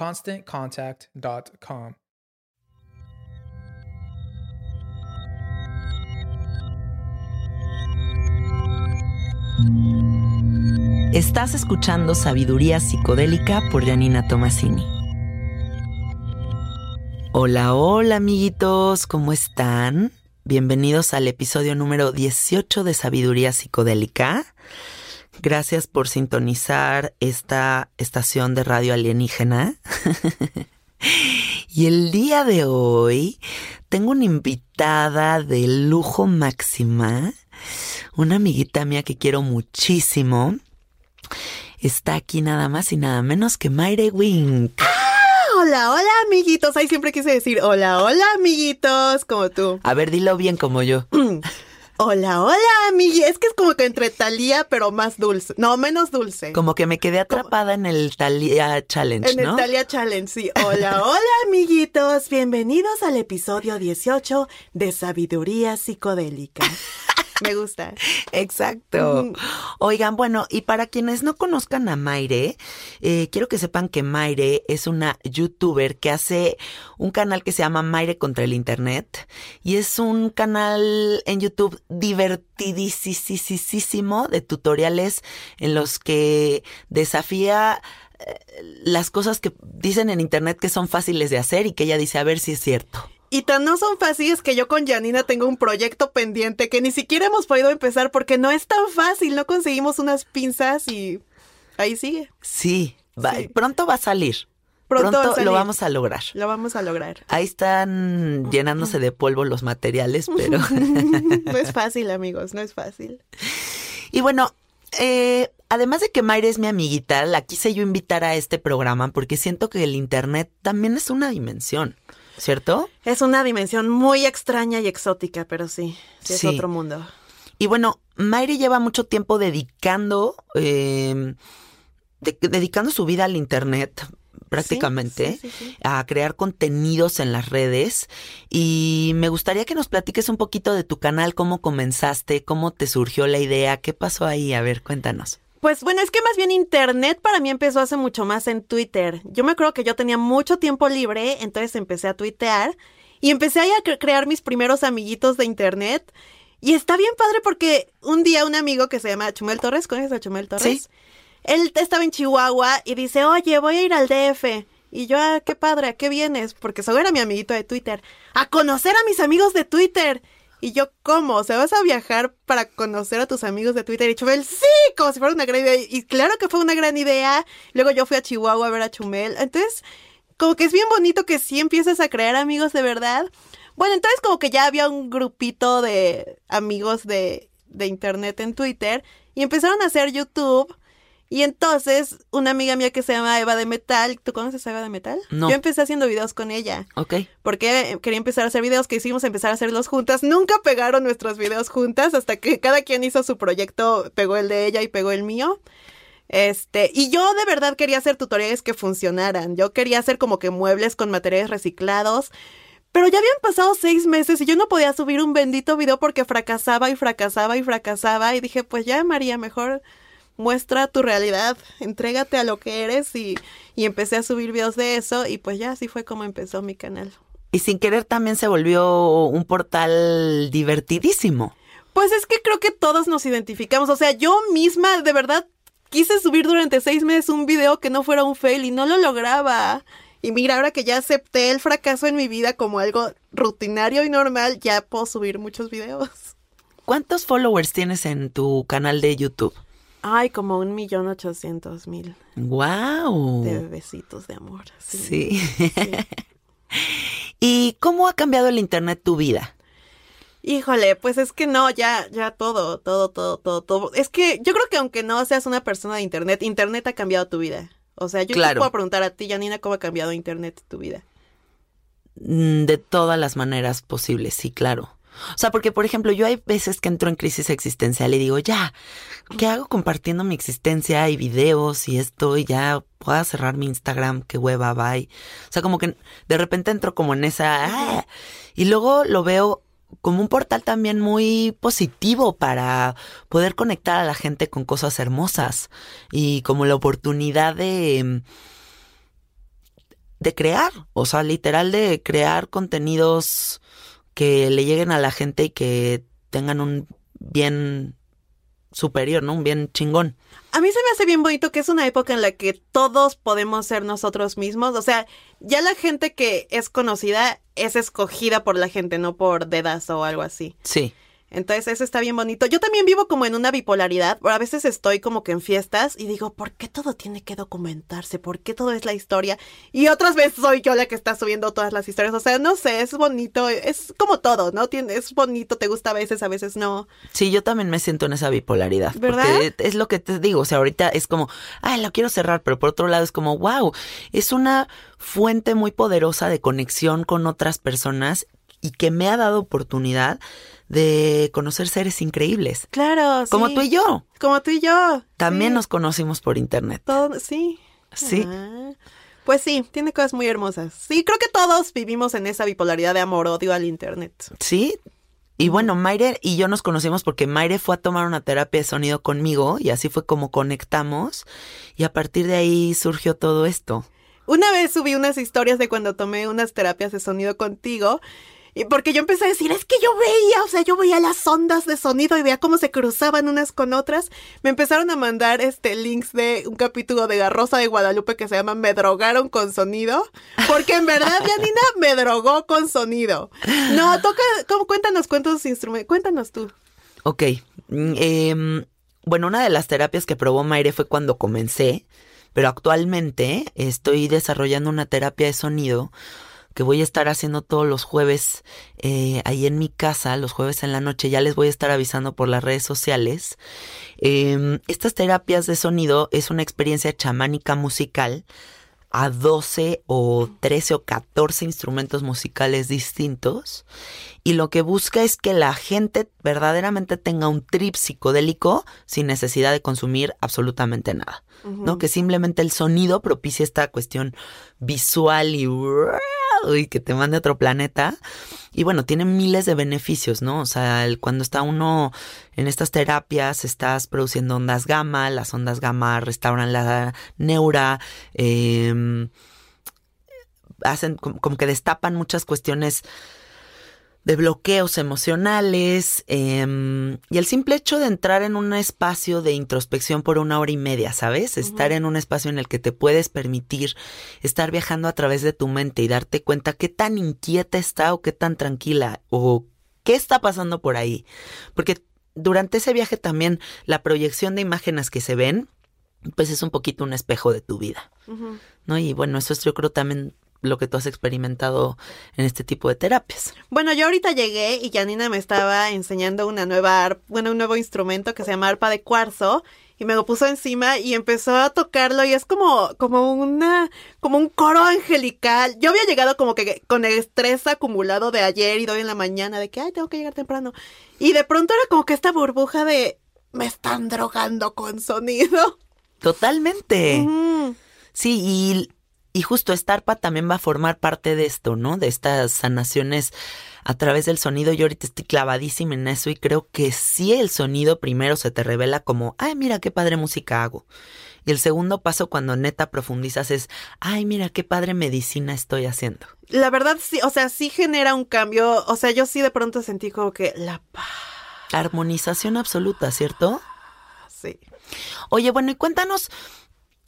ConstantContact.com. Estás escuchando Sabiduría Psicodélica por Janina Tomasini. Hola, hola amiguitos, ¿cómo están? Bienvenidos al episodio número 18 de Sabiduría Psicodélica. Gracias por sintonizar esta estación de radio alienígena. y el día de hoy tengo una invitada de lujo máxima, una amiguita mía que quiero muchísimo. Está aquí nada más y nada menos que Mayre Wink. Hola, hola, amiguitos. Ahí siempre quise decir hola, hola, amiguitos, como tú. A ver, dilo bien como yo. Hola, hola, amigui. Es que es como que entre Talía, pero más dulce. No, menos dulce. Como que me quedé atrapada en el Talía Challenge, en ¿no? el Talía Challenge, sí. Hola, hola, amiguitos. Bienvenidos al episodio 18 de Sabiduría Psicodélica. Me gusta. Exacto. Oigan, bueno, y para quienes no conozcan a Maire, eh, quiero que sepan que Maire es una youtuber que hace un canal que se llama Maire contra el Internet y es un canal en YouTube divertidísimo de tutoriales en los que desafía eh, las cosas que dicen en internet que son fáciles de hacer y que ella dice a ver si es cierto. Y tan no son fáciles que yo con Janina tengo un proyecto pendiente que ni siquiera hemos podido empezar porque no es tan fácil, no conseguimos unas pinzas y ahí sigue. Sí, va- Sí. pronto va a salir. Pronto Pronto, va a salir. lo vamos a lograr. Lo vamos a lograr. Ahí están llenándose de polvo los materiales, pero... no es fácil, amigos, no es fácil. y bueno, eh, además de que Mayra es mi amiguita, la quise yo invitar a este programa porque siento que el Internet también es una dimensión, ¿cierto? Es una dimensión muy extraña y exótica, pero sí, sí es Sí. otro mundo. Y bueno, Mayre lleva mucho tiempo dedicando, eh, de- dedicando su vida al Internet prácticamente, Sí, a crear contenidos en las redes. Y me gustaría que nos platiques un poquito de tu canal, cómo comenzaste, cómo te surgió la idea, qué pasó ahí. A ver, cuéntanos. Pues bueno, es que más bien Internet para mí empezó hace mucho más en Twitter. Yo me acuerdo que yo tenía mucho tiempo libre, entonces empecé a tuitear y empecé ahí a cre- crear mis primeros amiguitos de Internet. Y está bien padre porque un día un amigo que se llama Chumel Torres, ¿conoces a Chumel Torres? Sí. Él estaba en Chihuahua y dice, oye, voy a ir al DF. Y yo, ah, qué padre, ¿a qué vienes? Porque solo era mi amiguito de Twitter. A conocer a mis amigos de Twitter. Y yo, ¿cómo? O sea, vas a viajar para conocer a tus amigos de Twitter. Y Chumel, sí, como si fuera una gran idea. Y claro que fue una gran idea. Luego yo fui a Chihuahua a ver a Chumel. Entonces, como que es bien bonito que sí empiezas a crear amigos de verdad. Bueno, entonces como que ya había un grupito de amigos de, de internet en Twitter y empezaron a hacer YouTube. Y entonces, una amiga mía que se llama Eva de Metal, ¿tú conoces a Eva de Metal? No. Yo empecé haciendo videos con ella. Ok. Porque quería empezar a hacer videos que hicimos empezar a hacerlos juntas. Nunca pegaron nuestros videos juntas hasta que cada quien hizo su proyecto, pegó el de ella y pegó el mío. Este, y yo de verdad quería hacer tutoriales que funcionaran. Yo quería hacer como que muebles con materiales reciclados. Pero ya habían pasado seis meses y yo no podía subir un bendito video porque fracasaba y fracasaba y fracasaba. Y dije, pues ya, María, mejor muestra tu realidad, entrégate a lo que eres y, y empecé a subir videos de eso y pues ya así fue como empezó mi canal. Y sin querer también se volvió un portal divertidísimo. Pues es que creo que todos nos identificamos, o sea, yo misma de verdad quise subir durante seis meses un video que no fuera un fail y no lo lograba. Y mira, ahora que ya acepté el fracaso en mi vida como algo rutinario y normal, ya puedo subir muchos videos. ¿Cuántos followers tienes en tu canal de YouTube? Ay, como un millón ochocientos mil ¡Wow! de besitos de amor. Sí. ¿Y cómo ha cambiado el Internet tu vida? Híjole, pues es que no, ya, ya todo, todo, todo, todo, todo. Es que yo creo que aunque no seas una persona de Internet, Internet ha cambiado tu vida. O sea, yo Claro. te puedo preguntar a ti, Janina, cómo ha cambiado Internet tu vida. Mm, De todas las maneras posibles, sí, claro. O sea, porque, por ejemplo, yo hay veces que entro en crisis existencial y digo, ya, ¿qué hago compartiendo mi existencia y videos y esto? Y ya puedo cerrar mi Instagram, qué hueva, bye. O sea, como que de repente entro como en esa... ¡ah! Y luego lo veo como un portal también muy positivo para poder conectar a la gente con cosas hermosas y como la oportunidad de de crear, o sea, literal de crear contenidos que le lleguen a la gente y que tengan un bien superior, ¿no? Un bien chingón. A mí se me hace bien bonito que es una época en la que todos podemos ser nosotros mismos. O sea, ya la gente que es conocida es escogida por la gente, no por dedazo o algo así. Sí. Entonces eso está bien bonito. Yo también vivo como en una bipolaridad. A veces estoy como que en fiestas y digo, ¿por qué todo tiene que documentarse? ¿Por qué todo es la historia? Y otras veces soy yo la que está subiendo todas las historias. O sea, no sé, es bonito. Es como todo, ¿no? Tiene, es bonito, te gusta a veces, a veces no. Sí, yo también me siento en esa bipolaridad. ¿Verdad? Porque es lo que te digo. O sea, ahorita es como, ay, lo quiero cerrar, pero por otro lado es como, wow, es una fuente muy poderosa de conexión con otras personas y que me ha dado oportunidad de conocer seres increíbles. Claro, sí. Como tú y yo. Como tú y yo. También Sí. nos conocimos por internet. Todo, sí. Sí. Ah, Pues sí, tiene cosas muy hermosas. Sí, creo que todos vivimos en esa bipolaridad de amor-odio al Internet. Sí. Y bueno, Maire y yo nos conocimos porque Maire fue a tomar una terapia de sonido conmigo y así fue como conectamos y a partir de ahí surgió todo esto. Una vez subí unas historias de cuando tomé unas terapias de sonido contigo. Y porque yo empecé a decir, es que yo veía, o sea, yo veía las ondas de sonido y veía cómo se cruzaban unas con otras. Me empezaron a mandar este links de un capítulo de La Rosa de Guadalupe que se llama Me drogaron con sonido. Porque en verdad, Janina me drogó con sonido. No, toca, ¿cómo? cuéntanos cuántos instrumentos, cuéntanos tú. Ok. em, bueno, una de las terapias que probó Maire fue cuando comencé, pero actualmente estoy desarrollando una terapia de sonido que voy a estar haciendo todos los jueves eh, ahí en mi casa, los jueves en la noche, ya les voy a estar avisando por las redes sociales. Em, estas terapias de sonido es una experiencia chamánica musical a 12 o 13 o 14 instrumentos musicales distintos y lo que busca es que la gente verdaderamente tenga un trip psicodélico sin necesidad de consumir absolutamente nada, ¿no? Que simplemente el sonido propicie esta cuestión visual y, y que te mande a otro planeta. Y bueno, tiene miles de beneficios, ¿no? O sea, el- cuando está uno en estas terapias, estás produciendo ondas gamma, las ondas gamma restauran la neura, em, hacen como, como que destapan muchas cuestiones de bloqueos emocionales em, y el simple hecho de entrar en un espacio de introspección por una hora y media, ¿sabes? Estar en un espacio en el que te puedes permitir estar viajando a través de tu mente y darte cuenta qué tan inquieta está o qué tan tranquila o ¿Qué está pasando por ahí? Porque durante ese viaje también la proyección de imágenes que se ven, pues es un poquito un espejo de tu vida, ¿no? Y bueno, eso es yo creo también lo que tú has experimentado en este tipo de terapias. Bueno, yo ahorita llegué y Janina me estaba enseñando una nueva, bueno, un nuevo instrumento que se llama arpa de cuarzo y me lo puso encima y empezó a tocarlo y es como, como una, como un coro angelical. Yo había llegado como que con el estrés acumulado de ayer y de hoy en la mañana de que, ay, tengo que llegar temprano. Y de pronto era como que esta burbuja de, me están drogando con sonido. Totalmente. Sí, y y justo esta arpa también va a formar parte de esto, ¿no? De estas sanaciones a través del sonido. Yo ahorita estoy clavadísima en eso y creo que si el sonido primero se te revela como, ay, mira qué padre música hago. Y el segundo paso cuando neta profundizas es, ay, mira qué padre medicina estoy haciendo. La verdad sí, o sea, sí genera un cambio. O sea, yo sí de pronto sentí como que la paz. Armonización absoluta, ¿cierto? Sí. Oye, bueno, y cuéntanos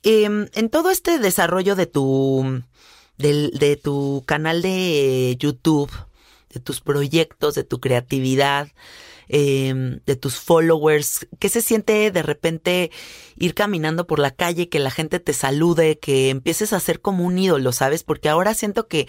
Em, en todo este desarrollo de tu, de tu canal de YouTube, de tus proyectos, de tu creatividad, em, de tus followers, ¿qué se siente de repente ir caminando por la calle, que la gente te salude, que empieces a ser como un ídolo, ¿sabes? Porque ahora siento que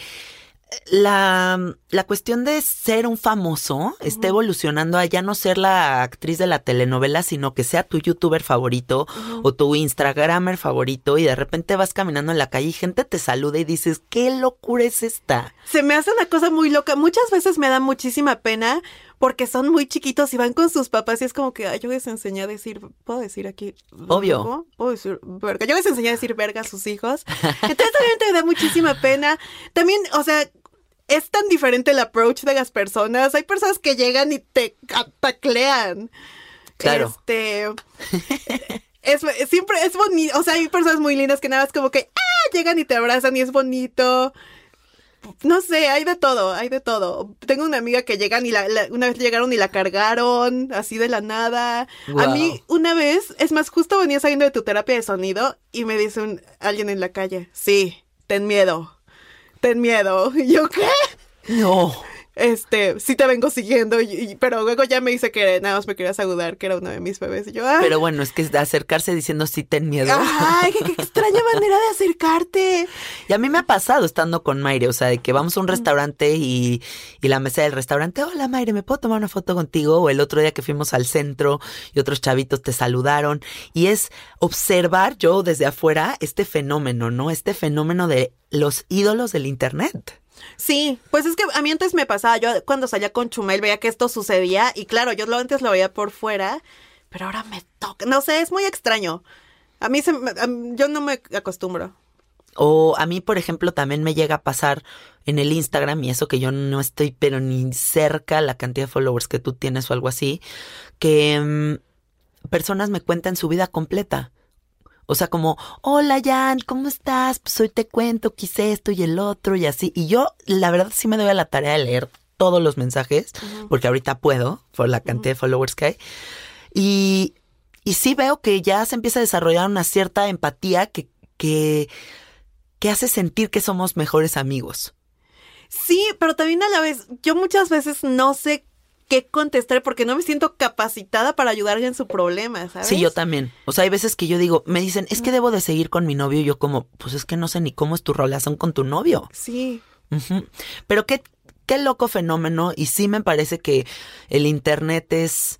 la, la, cuestión de ser un famoso está evolucionando a ya no ser la actriz de la telenovela, sino que sea tu youtuber favorito o tu instagramer favorito y de repente vas caminando en la calle y gente te saluda y dices, ¿qué locura es esta? Se me hace una cosa muy loca. Muchas veces me da muchísima pena porque son muy chiquitos y van con sus papás y es como que yo les enseñé a decir, ¿puedo decir aquí? Obvio. ¿Puedo decir verga? Yo les enseñé a decir verga a sus hijos. Entonces también te da muchísima pena. También, o sea, es tan diferente el approach de las personas. Hay personas que llegan y te taclean. Claro. Este. es, siempre es bonito. O sea, hay personas muy lindas que nada más como que ¡ah! llegan y te abrazan y es bonito. No sé, hay de todo, hay de todo. Tengo una amiga que llegan y la, una vez llegaron y la cargaron así de la nada. A mí una vez, es más, justo venía saliendo de tu terapia de sonido y me dice un, alguien en la calle, sí, ten miedo ten miedo. Yo, ¿qué? No. Este, sí te vengo siguiendo, y, pero luego ya me dice que nada más me querías saludar, que era uno de mis bebés. Y yo, Pero bueno, es que acercarse diciendo sí ten miedo. Ay, qué, extraña manera de acercarte. Y a mí me ha pasado estando con Mayre, o sea, de que vamos a un restaurante y, y la mesa del restaurante, hola Mayre, ¿me puedo tomar una foto contigo? O el otro día que fuimos al centro y otros chavitos te saludaron. Y es observar yo desde afuera este fenómeno, ¿no? Este fenómeno de los ídolos del Internet. Sí, pues es que a mí antes me pasaba, yo cuando salía con Chumel veía que esto sucedía y claro, yo lo antes lo veía por fuera, pero ahora me toca, no sé, es muy extraño. A mí se, yo no me acostumbro. O a mí, por ejemplo, también me llega a pasar en el Instagram, y eso que yo no estoy, pero ni cerca la cantidad de followers que tú tienes o algo así, que mm, personas me cuentan su vida completa. O sea, como, hola Jan, ¿cómo estás? Pues hoy te cuento, quise esto y el otro y así. Y yo, la verdad, sí me doy a la tarea de leer todos los mensajes, porque ahorita puedo, por la cantidad de followers que hay. Y, y sí veo que ya se empieza a desarrollar una cierta empatía que, que, que hace sentir que somos mejores amigos. Sí, pero también a la vez, yo muchas veces no sé qué contestar porque no me siento capacitada para ayudarle en su problema, ¿sabes? Sí, yo también. O sea, hay veces que yo digo, me dicen, es que debo de seguir con mi novio y yo como, pues es que no sé ni cómo es tu relación con tu novio. Sí. Pero qué, qué loco fenómeno y sí me parece que el Internet es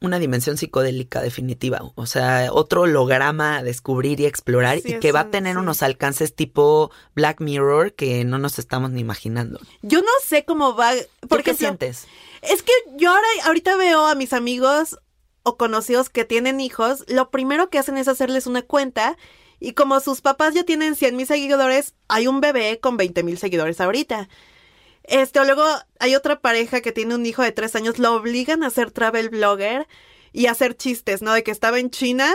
una dimensión psicodélica definitiva, o sea, otro holograma a descubrir y explorar y que va a tener unos alcances tipo Black Mirror que no nos estamos ni imaginando. Yo no sé cómo va. ¿Por qué sientes? Es que yo ahora ahorita veo a mis amigos o conocidos que tienen hijos, lo primero que hacen es hacerles una cuenta y como sus papás ya tienen 100 mil seguidores, hay un bebé con 20 mil seguidores ahorita. Este, o luego hay otra pareja que tiene un hijo de tres años, lo obligan a ser travel blogger y a hacer chistes, ¿no? De que estaba en China,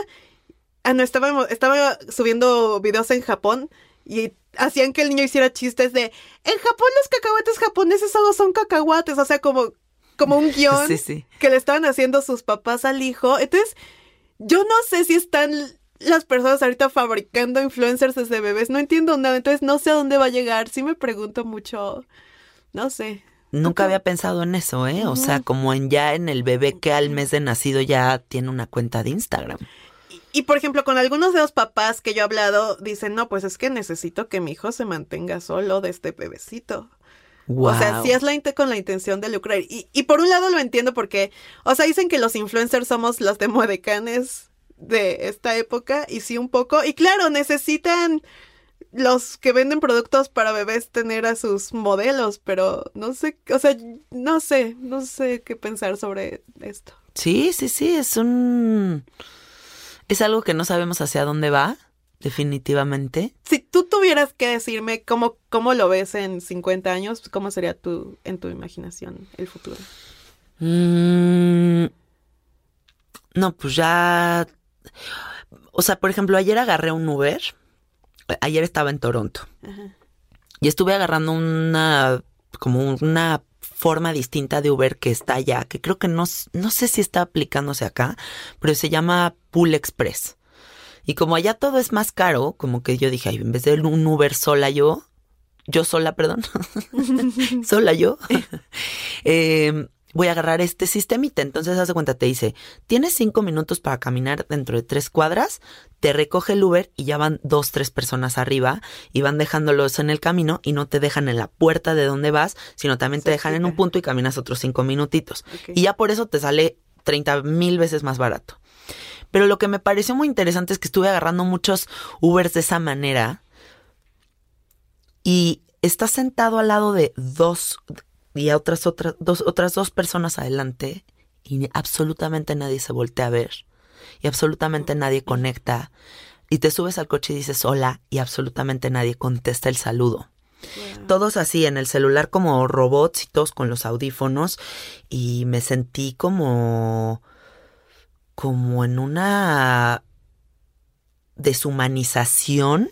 ah, no, estaba, estaba subiendo videos en Japón y hacían que el niño hiciera chistes de, en Japón los cacahuetes japoneses solo son cacahuates, o sea, como, como un guion que le estaban haciendo sus papás al hijo. Entonces, yo no sé si están las personas ahorita fabricando influencers desde bebés, no entiendo nada, entonces no sé a dónde va a llegar, sí me pregunto mucho no sé. nunca había pensado en eso, ¿eh? O sea, como en ya en el bebé que al mes de nacido ya tiene una cuenta de Instagram. Y por ejemplo, con algunos de los papás que yo he hablado, dicen, no, pues es que necesito que mi hijo se mantenga solo de este bebecito. O sea, sí es la con la intención de lucrar. Y, y por un lado lo entiendo porque, o sea, dicen que los influencers somos los de modecanes de esta época, y sí un poco. Y claro, necesitan los que venden productos para bebés tener a sus modelos, pero no sé, o sea, no sé, no sé qué pensar sobre esto. Sí, sí, sí, es un... Es algo que no sabemos hacia dónde va, definitivamente. Si tú tuvieras que decirme cómo, cómo lo ves en 50 años, ¿cómo sería tu, en tu imaginación el futuro? Mm, no, pues ya... O sea, por ejemplo, ayer agarré un Uber ayer estaba en Toronto y estuve agarrando una, como una forma distinta de Uber que está allá, que creo que no, no sé si está aplicándose acá, pero se llama Pool Express. Y como allá todo es más caro, como que yo dije, en vez de un Uber sola yo, yo sola, perdón, sola yo, eh, voy a agarrar este sistemita. Entonces, hace cuenta, te dice, tienes cinco minutos para caminar dentro de tres cuadras, te recoge el Uber y ya van dos, tres personas arriba y van dejándolos en el camino y no te dejan en la puerta de donde vas, sino también te dejan en un punto y caminas otros cinco minutitos. Y ya por eso te sale 30 mil veces más barato. Pero lo que me pareció muy interesante es que estuve agarrando muchos Ubers de esa manera y estás sentado al lado de dos, y a otras, otras, dos, otras dos personas adelante y absolutamente nadie se voltea a ver y absolutamente nadie conecta y te subes al coche y dices hola y absolutamente nadie contesta el saludo. Todos así en el celular como robots y todos con los audífonos y me sentí como como en una deshumanización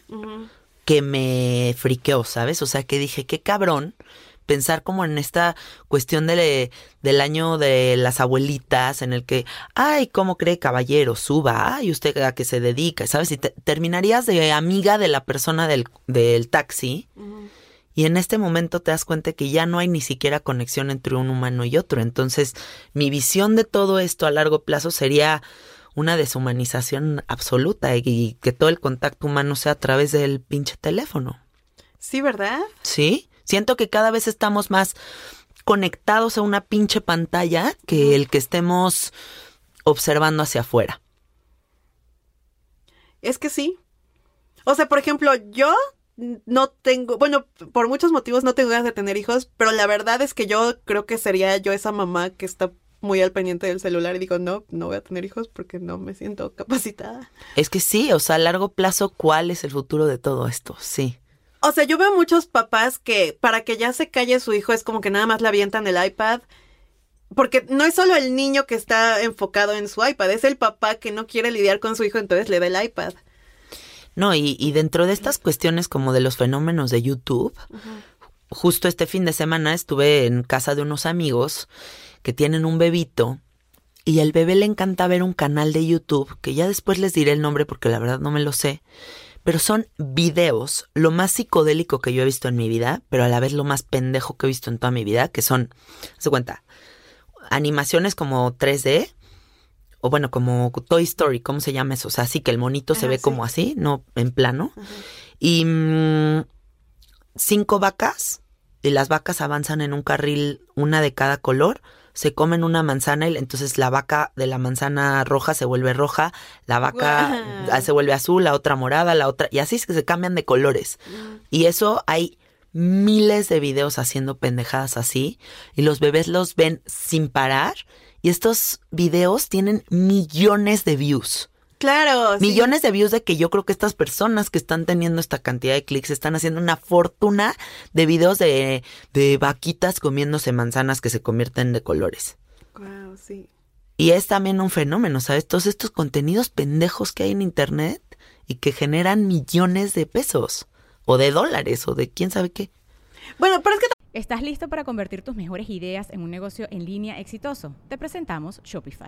que me friqueó, ¿sabes? O sea, que dije, qué cabrón pensar como en esta cuestión de, del año de las abuelitas, en el que, ay, ¿cómo cree caballero? Suba, ay, usted a qué se dedica, ¿sabes? Y te, terminarías de amiga de la persona del, del taxi. Y en este momento te das cuenta que ya no hay ni siquiera conexión entre un humano y otro. Entonces, mi visión de todo esto a largo plazo sería una deshumanización absoluta y que todo el contacto humano sea a través del pinche teléfono. Sí, ¿verdad? Sí. Siento que cada vez estamos más conectados a una pinche pantalla que el que estemos observando hacia afuera. Es que sí. O sea, por ejemplo, yo no tengo, bueno, por muchos motivos no tengo ganas de tener hijos, pero la verdad es que yo creo que sería yo esa mamá que está muy al pendiente del celular y digo, no, no voy a tener hijos porque no me siento capacitada. Es que sí, o sea, a largo plazo, ¿cuál es el futuro de todo esto? Sí. O sea, yo veo muchos papás que para que ya se calle su hijo es como que nada más le avientan el iPad. Porque no es solo el niño que está enfocado en su iPad, es el papá que no quiere lidiar con su hijo, entonces le da el iPad. No, y, dentro de estas cuestiones como de los fenómenos de YouTube, justo este fin de semana estuve en casa de unos amigos que tienen un bebito y al bebé le encanta ver un canal de YouTube, que ya después les diré el nombre porque la verdad no me lo sé, pero son videos, lo más psicodélico que yo he visto en mi vida, pero a la vez lo más pendejo que he visto en toda mi vida, que son, se cuenta, animaciones como 3D, o bueno, como Toy Story, ¿cómo se llama eso? O sea, así que el monito se ve como así, no en plano. Y mm, cinco vacas, y las vacas avanzan en un carril, una de cada color, se comen una manzana y entonces la vaca de la manzana roja se vuelve roja, la vaca se vuelve azul, la otra morada, la otra, y así es que se cambian de colores. Y eso hay miles de videos haciendo pendejadas así, y los bebés los ven sin parar, y estos videos tienen millones de views. Claro. Millones de views de que yo creo que estas personas que están teniendo esta cantidad de clics están haciendo una fortuna de videos de, de vaquitas comiéndose manzanas que se convierten de colores. Wow, sí. Y es también un fenómeno, ¿sabes? Todos estos contenidos pendejos que hay en internet y que generan millones de pesos o de dólares o de quién sabe qué. Bueno, pero es que ¿Estás listo para convertir tus mejores ideas en un negocio en línea exitoso? Te presentamos Shopify.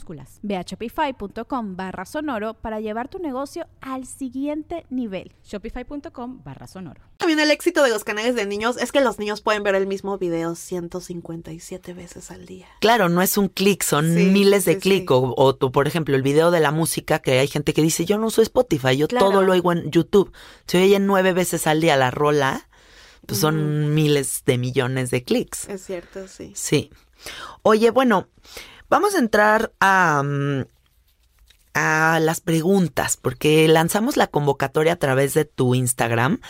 Ve a shopify.com barra sonoro para llevar tu negocio al siguiente nivel. Shopify.com barra sonoro. También el éxito de los canales de niños es que los niños pueden ver el mismo video 157 veces al día. Claro, no es un clic, son Sí, miles de sí, clics. sí. O, o tú, por ejemplo, el video de la música, que hay gente que dice, yo no uso Spotify, yo Claro. todo lo oigo en YouTube. Se oye nueve veces al día la rola, pues son miles de millones de clics. Es cierto, sí. Sí. Oye, bueno, vamos a entrar a, mm, a las preguntas, porque lanzamos la convocatoria a través de tu Instagram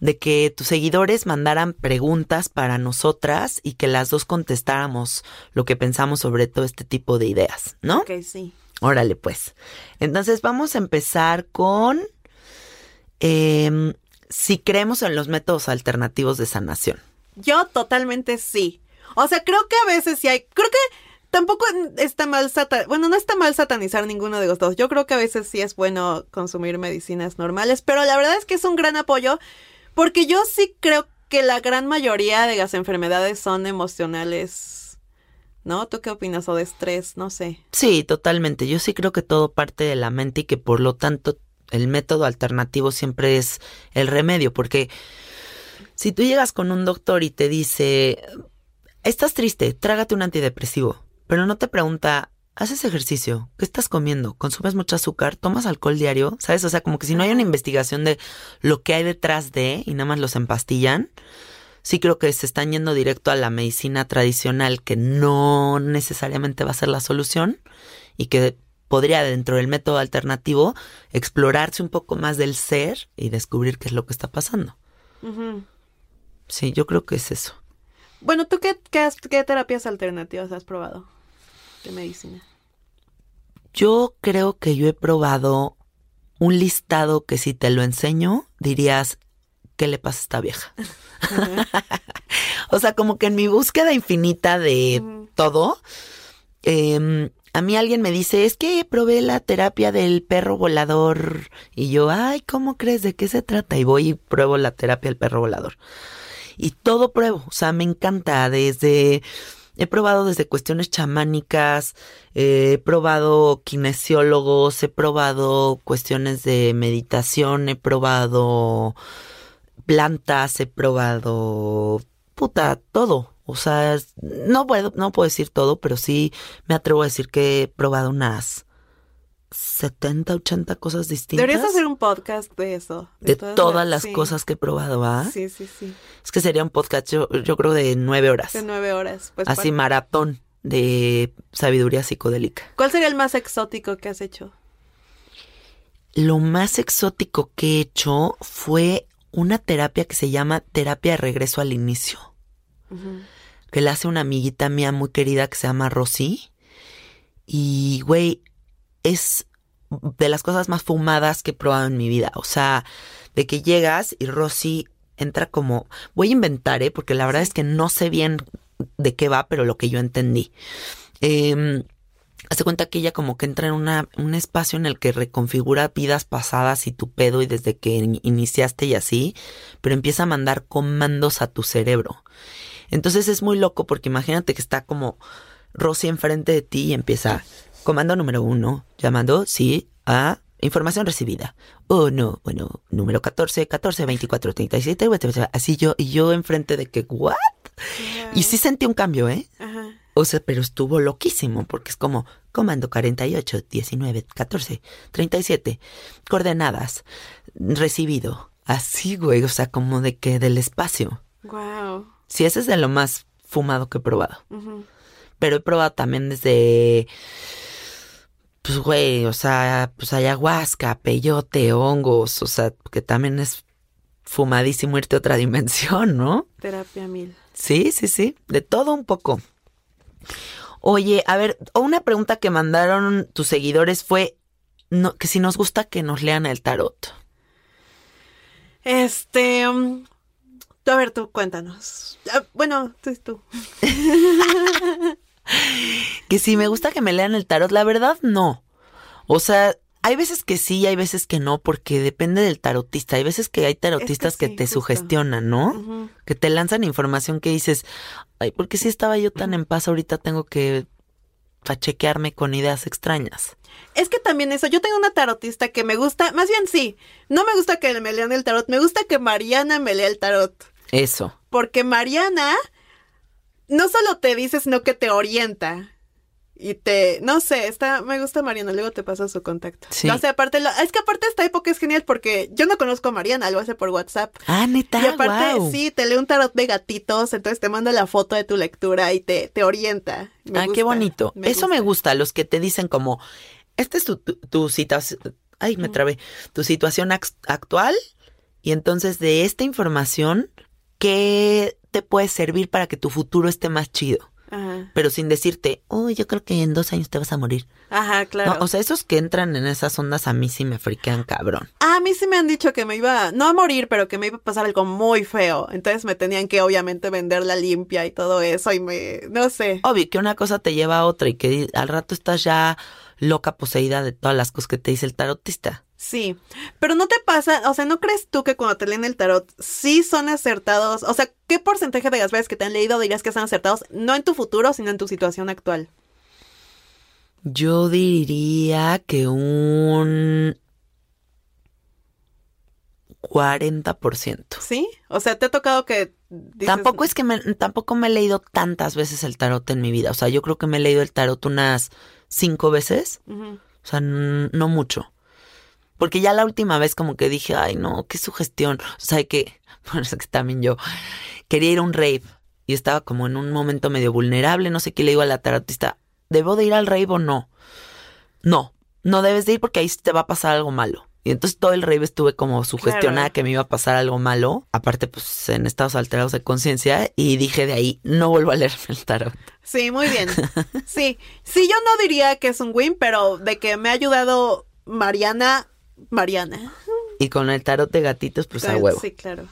de que tus seguidores mandaran preguntas para nosotras y que las dos contestáramos lo que pensamos sobre todo este tipo de ideas, ¿no? Ok, sí. Órale, pues. Entonces vamos a empezar con em, si creemos en los métodos alternativos de sanación. Yo totalmente sí. O sea, creo que a veces sí hay. Creo que tampoco está mal satan Bueno, no está mal satanizar ninguno de los dos. Yo creo que a veces sí es bueno consumir medicinas normales, pero la verdad es que es un gran apoyo porque yo sí creo que la gran mayoría de las enfermedades son emocionales. ¿No? ¿Tú qué opinas? O de estrés, no sé. Sí, totalmente. Yo sí creo que todo parte de la mente y que por lo tanto el método alternativo siempre es el remedio, porque si tú llegas con un doctor y te dice, estás triste, trágate un antidepresivo, pero no te pregunta, ¿haces ejercicio? ¿Qué estás comiendo? ¿Consumes mucho azúcar? ¿Tomas alcohol diario? ¿Sabes? O sea, como que si no hay una investigación de lo que hay detrás de y nada más los empastillan, sí creo que se están yendo directo a la medicina tradicional, que no necesariamente va a ser la solución y que podría dentro del método alternativo explorarse un poco más del ser y descubrir qué es lo que está pasando. Sí, yo creo que es eso. Bueno, ¿tú qué, qué, has- qué terapias alternativas has probado de medicina? Yo creo que yo he probado un listado que si te lo enseño dirías, ¿qué le pasa a esta vieja? o sea, como que en mi búsqueda infinita de todo, em, a mí alguien me dice, es que probé la terapia del perro volador. Y yo, ay, ¿cómo crees? ¿De qué se trata? Y voy y pruebo la terapia del perro volador. Y todo pruebo, o sea, me encanta desde... He probado desde cuestiones chamánicas, eh, he probado kinesiólogos, he probado cuestiones de meditación, he probado plantas, he probado puta, todo. O sea, no puedo, no puedo decir todo, pero sí me atrevo a decir que he probado unas 70, 80 cosas distintas. Deberías hacer un podcast de eso. de todas las sí. cosas que he probado, ¿ah? Sí, sí, sí. Es que sería un podcast, yo, yo creo, de nueve horas. De nueve horas. Pues, Así ¿cuál- maratón de sabiduría psicodélica. ¿Cuál sería el más exótico que has hecho? Lo más exótico que he hecho fue una terapia que se llama terapia de regreso al inicio, que la hace una amiguita mía muy querida que se llama Rosy. Y, güey, es de las cosas más fumadas que he probado en mi vida. O sea, de que llegas y Rosy entra como, voy a inventar, ¿eh? Porque la verdad es que no sé bien de qué va, pero lo que yo entendí. Eh, Hace cuenta que ella como que entra en una, un espacio en el que reconfigura vidas pasadas y tu pedo y desde que in- iniciaste y así, pero empieza a mandar comandos a tu cerebro. Entonces es muy loco porque imagínate que está como Rosy enfrente de ti y empieza comando número uno, llamando, sí, a información recibida. Oh, no, bueno, número 14, 14, 24, 37, así yo, y yo enfrente de que, ¿what? Y sí sentí un cambio, ¿eh? Ajá. O sea, pero estuvo loquísimo, porque es como comando 48, 19, 14, 37, coordenadas, recibido. Así, güey, o sea, como de que del espacio. Wow. Sí, ese es de lo más fumado que he probado. Pero he probado también desde, pues güey, o sea, pues ayahuasca, peyote, hongos, o sea, que también es fumadísimo irte a otra dimensión, ¿no? Terapia mil. Sí, sí, sí, de todo un poco. Oye, a ver, una pregunta que mandaron tus seguidores fue no, que si nos gusta que nos lean el tarot. Este, um, a ver, tú cuéntanos. Ah, bueno, tú, tú. que si me gusta que me lean el tarot, la verdad no. O sea, hay veces que sí y hay veces que no, porque depende del tarotista. Hay veces que hay tarotistas que, te sugestionan, ¿no? Que te lanzan información que dices, ay, porque si estaba yo tan en paz, ahorita tengo que fachequearme con ideas extrañas. Es que también eso, yo tengo una tarotista que me gusta, más bien sí, no me gusta que me lean el tarot, me gusta que Mariana me lea el tarot. Eso. Porque Mariana no solo te dice, sino que te orienta. Y te, no sé, está, me gusta Mariana, luego te paso su contacto. Sí. No sé, aparte, es que aparte esta época es genial porque yo no conozco a Mariana, lo hace por WhatsApp. Ah, neta. Y aparte, sí, te lee un tarot de gatitos, entonces te manda la foto de tu lectura y te, te orienta. ah, qué bonito. Eso me gusta, los que te dicen como, esta es tu, tu, situación, ay, me trabé, tu situación actual y entonces de esta información, ¿qué te puede servir para que tu futuro esté más chido? pero sin decirte, oh, yo creo que en dos años te vas a morir. Ajá, claro. o sea, esos que entran en esas ondas a mí sí me friquean cabrón. a mí sí me han dicho que me iba, no a morir, pero que me iba a pasar algo muy feo. Entonces me tenían que obviamente vender la limpia y todo eso y me, no sé. Obvio que una cosa te lleva a otra y que al rato estás ya loca poseída de todas las cosas que te dice el tarotista. Sí, pero no te pasa, o sea, ¿no crees tú que cuando te leen el tarot sí son acertados? O sea, ¿qué porcentaje de las veces que te han leído dirías que son acertados no en tu futuro, sino en tu situación actual? Yo diría que un 40%. ¿Sí? O sea, te ha tocado que... Tampoco es que me, tampoco me he leído tantas veces el tarot en mi vida. O sea, yo creo que me he leído el tarot unas cinco veces. O sea, no mucho. Porque ya la última vez como que dije, ay no, qué sugestión. O sea, que, bueno, es que también yo quería ir a un rave y estaba como en un momento medio vulnerable, no sé qué le digo a la tarotista, ¿debo de ir al rave o no? No, no debes de ir porque ahí te va a pasar algo malo. Y entonces todo el rave estuve como sugestionada que me iba a pasar algo malo, aparte pues en estados alterados de conciencia, y dije de ahí, no vuelvo a leerme el tarot. Sí, muy bien. Sí, sí, yo no diría que es un win, pero de que me ha ayudado Mariana, Mariana. Y con el tarot de gatitos, pues a huevo. Sí, claro.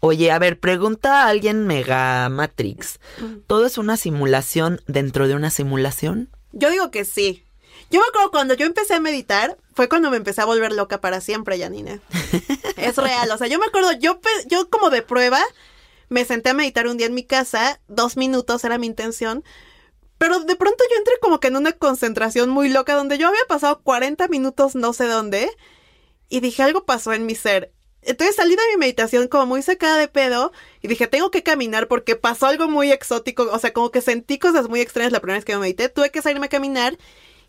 Oye, a ver, pregunta a alguien Mega Matrix. ¿Todo es una simulación dentro de una simulación? Yo digo que sí. Yo me acuerdo cuando yo empecé a meditar, fue cuando me empecé a volver loca para siempre, Janina. es real, o sea, yo me acuerdo, yo, yo como de prueba, me senté a meditar un día en mi casa, dos minutos era mi intención, pero de pronto yo entré como que en una concentración muy loca donde yo había pasado 40 minutos no sé dónde y dije algo pasó en mi ser. Entonces salí de mi meditación como muy sacada de pedo y dije tengo que caminar porque pasó algo muy exótico, o sea como que sentí cosas muy extrañas la primera vez que me medité, tuve que salirme a caminar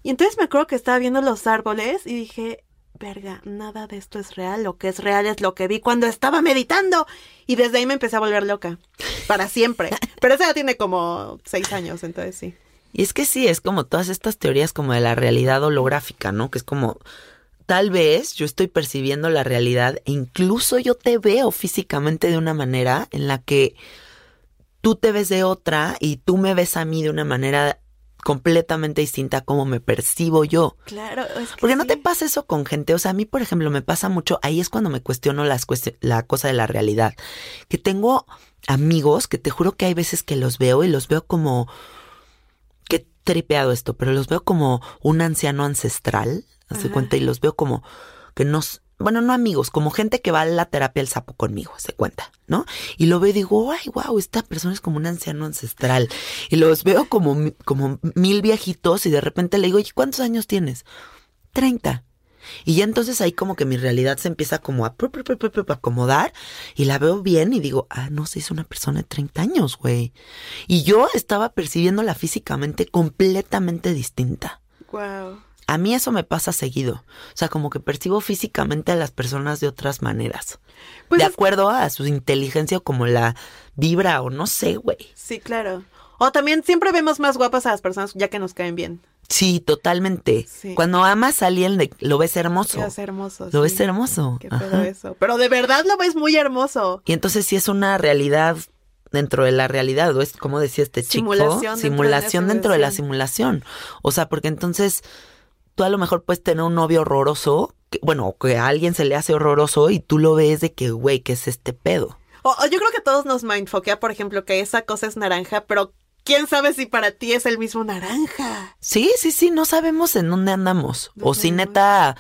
y entonces me acuerdo que estaba viendo los árboles y dije verga, nada de esto es real, lo que es real es lo que vi cuando estaba meditando. Y desde ahí me empecé a volver loca, para siempre. Pero eso ya tiene como seis años, entonces sí. Y es que sí, es como todas estas teorías como de la realidad holográfica, ¿no? Que es como, tal vez yo estoy percibiendo la realidad e incluso yo te veo físicamente de una manera en la que tú te ves de otra y tú me ves a mí de una manera completamente distinta a cómo me percibo yo. Claro, es que Porque no te pasa eso con gente. O sea, a mí, por ejemplo, me pasa mucho, ahí es cuando me cuestiono las la cosa de la realidad. Que tengo amigos que te juro que hay veces que los veo y los veo como. Qué tripeado esto, pero los veo como un anciano ancestral, hace cuenta, y los veo como que nos bueno, no amigos, como gente que va a la terapia el sapo conmigo, se cuenta, ¿no? Y lo veo y digo, ay, wow, esta persona es como un anciano ancestral. Y los veo como, como mil viejitos y de repente le digo, oye, ¿cuántos años tienes? Treinta. Y ya entonces ahí como que mi realidad se empieza como a acomodar y la veo bien y digo, ah, no sé, es una persona de 30 años, güey. Y yo estaba percibiéndola físicamente completamente distinta. Wow. A mí eso me pasa seguido. O sea, como que percibo físicamente a las personas de otras maneras. Pues de acuerdo a su inteligencia o como la vibra o no sé, güey. Sí, claro. O también siempre vemos más guapas a las personas ya que nos caen bien. Sí, totalmente. Sí. Cuando amas a alguien, lo ves hermoso. Lo sí. ves hermoso. Qué Ajá. pedo eso. Pero de verdad lo ves muy hermoso. Y entonces sí es una realidad dentro de la realidad, o es como decía este chico, Simulación dentro de la simulación dentro de la simulación. O sea, porque entonces tú a lo mejor puedes tener un novio horroroso, que, bueno, que a alguien se le hace horroroso y tú lo ves de que, güey, ¿qué es este pedo? O, o yo creo que a todos nos mindfoquea, por ejemplo, que esa cosa es naranja, pero quién sabe si para ti es el mismo naranja. Sí, sí, sí, no sabemos en dónde andamos. O si neta,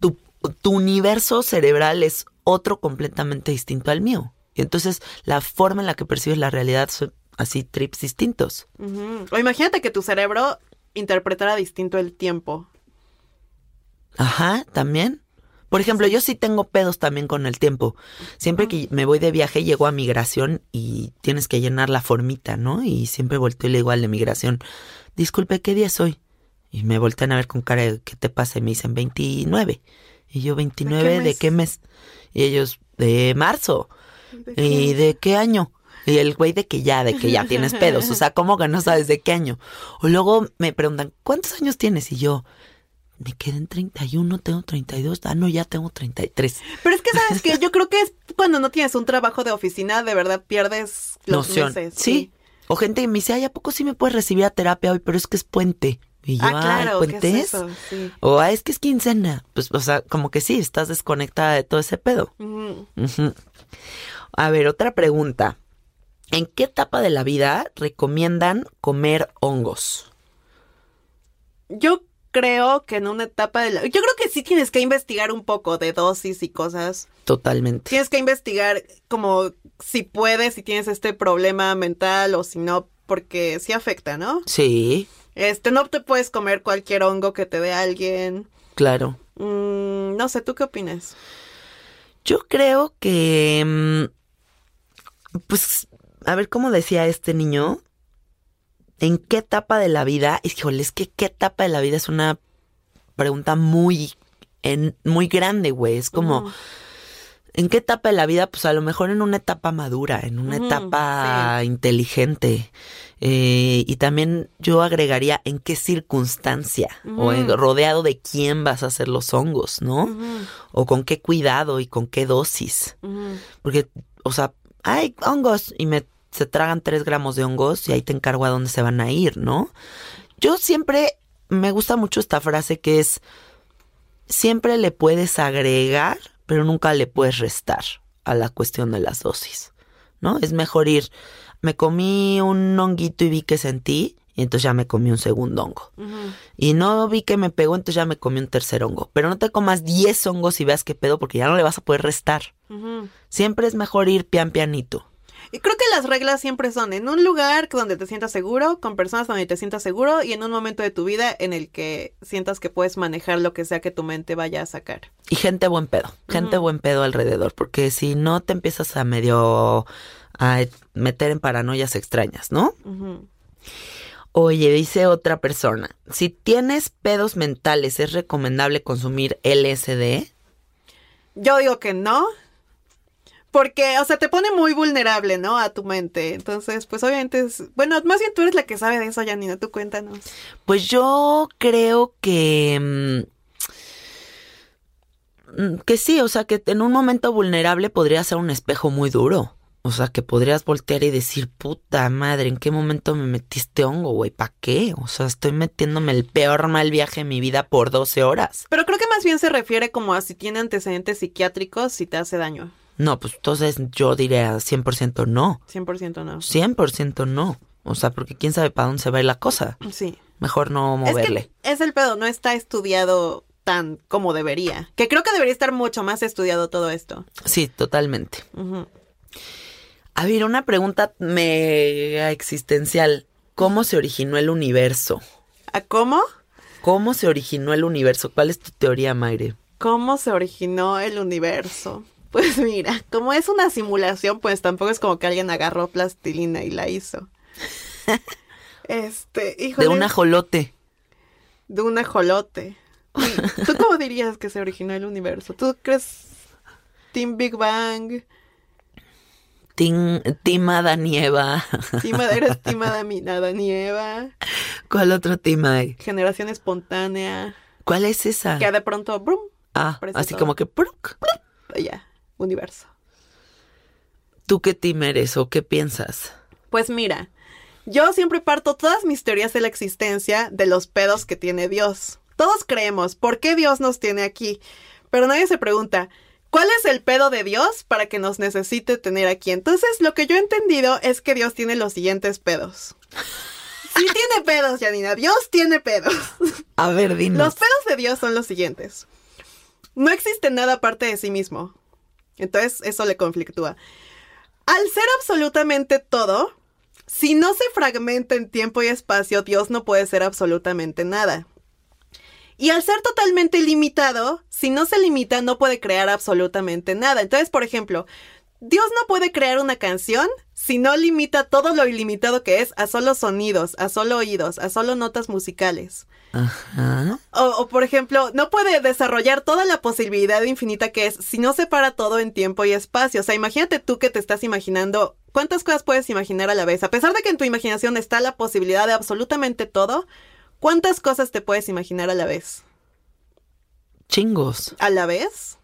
tu, tu universo cerebral es otro completamente distinto al mío. Y entonces la forma en la que percibes la realidad son así trips distintos. O imagínate que tu cerebro interpretara distinto el tiempo. Ajá, también. Por ejemplo, yo sí tengo pedos también con el tiempo. Siempre que me voy de viaje llego a migración y tienes que llenar la formita, ¿no? Y siempre volteo y le digo al de migración, disculpe, ¿qué día es hoy? Y me voltean a ver con cara de, ¿qué te pasa? Y me dicen, 29. Y yo, ¿29 de mes? qué mes? Y ellos, de marzo. ¿Y de qué año? Y el güey de que ya, de que ya tienes pedos. O sea, ¿cómo que no sabes de qué año? O luego me preguntan, ¿cuántos años tienes? Y yo, me quedé en 31, tengo 32. Ah, no, ya tengo 33. Pero es que, ¿sabes qué? Yo creo que es cuando no tienes un trabajo de oficina, de verdad pierdes los Noción. meses. Sí. O gente que me dice, ay, ¿a poco sí me puedes recibir a terapia hoy? Pero es que es puente. Y yo, Ah, claro, ay, ¿qué ¿puente es eso? Sí. O, ah, es que es quincena. Pues, o sea, como que sí, estás desconectada de todo ese pedo. A ver, otra pregunta. ¿En qué etapa de la vida recomiendan comer hongos? Yo creo que en una etapa de la... Yo creo que sí tienes que investigar un poco de dosis y cosas. Totalmente. Tienes que investigar como si puedes, si tienes este problema mental o si no, porque sí afecta, ¿no? Sí, Este, no te puedes comer cualquier hongo que te dé alguien. claro. Mm, no sé, ¿tú qué opinas? Yo creo que, mm, pues, a ver cómo decía este niño, ¿en qué etapa de la vida? Híjole, es que qué etapa de la vida es una pregunta muy, en, muy grande, güey. Es como. ¿en qué etapa de la vida? Pues a lo mejor en una etapa madura, en una etapa inteligente. Eh, y también yo agregaría en qué circunstancia o en- rodeado de quién vas a hacer los hongos, ¿no? O con qué cuidado y con qué dosis. Porque, o sea, hay hongos y me se tragan tres gramos de hongos y ahí te encargo a dónde se van a ir, ¿no? Yo siempre me gusta mucho esta frase que es siempre le puedes agregar, pero nunca le puedes restar a la cuestión de las dosis, ¿no? Es mejor ir, me comí un honguito y vi que sentí, y entonces ya me comí un segundo hongo. Y no vi que me pegó, entonces ya me comí un tercer hongo. Pero no te comas 10 hongos y veas qué pedo, porque ya no le vas a poder restar. Siempre es mejor ir pian pianito. Y creo que las reglas siempre son en un lugar donde te sientas seguro, con personas donde te sientas seguro y en un momento de tu vida en el que sientas que puedes manejar lo que sea que tu mente vaya a sacar. Y gente buen pedo, gente buen pedo alrededor, porque si no te empiezas a medio a meter en paranoias extrañas, ¿no? Oye, dice otra persona, si tienes pedos mentales, ¿es recomendable consumir LSD? Yo digo que no. Porque, o sea, te pone muy vulnerable, ¿no? A tu mente. Entonces, pues obviamente es... Bueno, más bien tú eres la que sabe de eso, Janina. Tú cuéntanos. Pues yo creo que... mm, Que sí, o sea, que en un momento vulnerable podría ser un espejo muy duro. O sea, que podrías voltear y decir, puta madre, ¿en qué momento me metí este hongo, güey? ¿Para qué? O sea, estoy metiéndome el peor mal viaje de mi vida por 12 horas. Pero creo que más bien se refiere como a si tiene antecedentes psiquiátricos, si te hace daño. No, pues entonces yo diría 100% no. 100% no. 100% no. O sea, porque quién sabe para dónde se va a ir la cosa. Sí. Mejor no Es moverle. que es el pedo, no está estudiado tan como debería. Que creo que debería estar mucho más estudiado todo esto. Sí, totalmente. A ver, una pregunta mega existencial. ¿Cómo se originó el universo? ¿A cómo? ¿Cómo se originó el universo? ¿Cuál es tu teoría, Mayre? ¿Cómo se originó el universo? Pues mira, como es una simulación, pues tampoco es como que alguien agarró plastilina y la hizo. Este, híjole. De un ajolote. De un ajolote. ¿Tú cómo dirías que se originó el universo? ¿Tú crees Team Big Bang? Tim, Tima Danieva. Tima, eres Tima Dami- Danieva. ¿Cuál otro Tima hay? Generación espontánea. ¿Cuál es esa? Que de pronto, brum, Ah, así todo. como que... ¡pruc! ya, universo. ¿Tú qué team eres o qué piensas? Pues mira, yo siempre parto todas mis teorías de la existencia de los pedos que tiene Dios. Todos creemos, ¿por qué Dios nos tiene aquí? Pero nadie se pregunta, ¿cuál es el pedo de Dios para que nos necesite tener aquí? Entonces, lo que yo he entendido es que Dios tiene los siguientes pedos. Sí tiene pedos, Janina, Dios tiene pedos. A ver, dinos. Los pedos de Dios son los siguientes. No existe nada aparte de sí mismo. Entonces, eso le conflictúa. Al ser absolutamente todo, si no se fragmenta en tiempo y espacio, Dios no puede ser absolutamente nada. Y al ser totalmente ilimitado, si no se limita, no puede crear absolutamente nada. Entonces, por ejemplo, Dios no puede crear una canción si no limita todo lo ilimitado que es a solo sonidos, a solo oídos, a solo notas musicales. Ajá. O, o, por ejemplo, no puede desarrollar toda la posibilidad infinita que es si no separa todo en tiempo y espacio. O sea, imagínate tú que te estás imaginando cuántas cosas puedes imaginar a la vez. A pesar de que en tu imaginación está la posibilidad de absolutamente todo, ¿cuántas cosas te puedes imaginar a la vez? Chingos. ¿A la vez?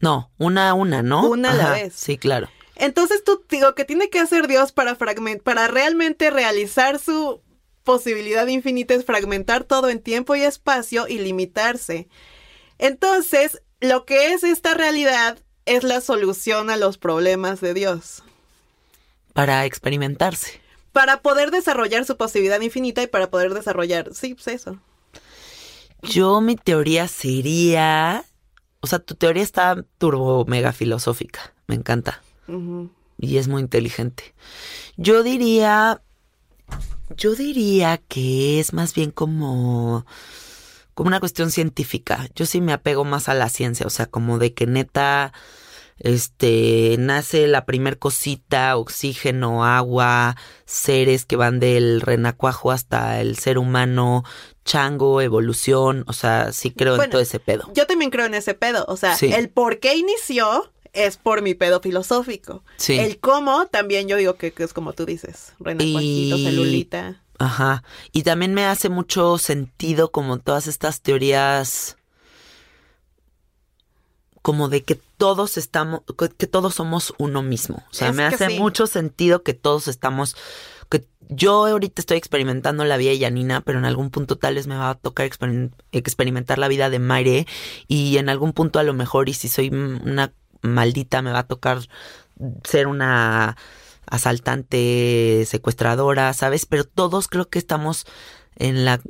No, una a una, ¿no? Una a la vez. Sí, claro. Entonces tú digo que tiene que hacer Dios para fragment para realmente realizar su posibilidad infinita es fragmentar todo en tiempo y espacio y limitarse. Entonces, lo que es esta realidad es la solución a los problemas de Dios. Para experimentarse. Para poder desarrollar su posibilidad infinita y para poder desarrollar, sí, pues eso. Yo mi teoría sería, o sea, tu teoría está turbo mega filosófica, me encanta y es muy inteligente. Yo diría, yo diría que es más bien como, como una cuestión científica. Yo sí me apego más a la ciencia, o sea, como de que neta, este, nace la primer cosita, oxígeno, agua, seres que van del renacuajo hasta el ser humano, chango, evolución, o sea, sí creo en todo ese pedo. Yo también creo en ese pedo. O sea, Sí. el por qué inició es por mi pedo filosófico. Sí. El cómo también yo digo que, que es como tú dices. Renacuajito, Y- celulita. Ajá. Y también me hace mucho sentido como todas estas teorías como de que todos estamos, que todos somos uno mismo. O sea, Es me hace sí. mucho sentido que todos estamos, que yo ahorita estoy experimentando la vida de Yanina, pero en algún punto tal vez me va a tocar experim- experimentar la vida de Maire y en algún punto a lo mejor y si soy una maldita me va a tocar ser una asaltante, secuestradora, ¿sabes? Pero todos creo que estamos en la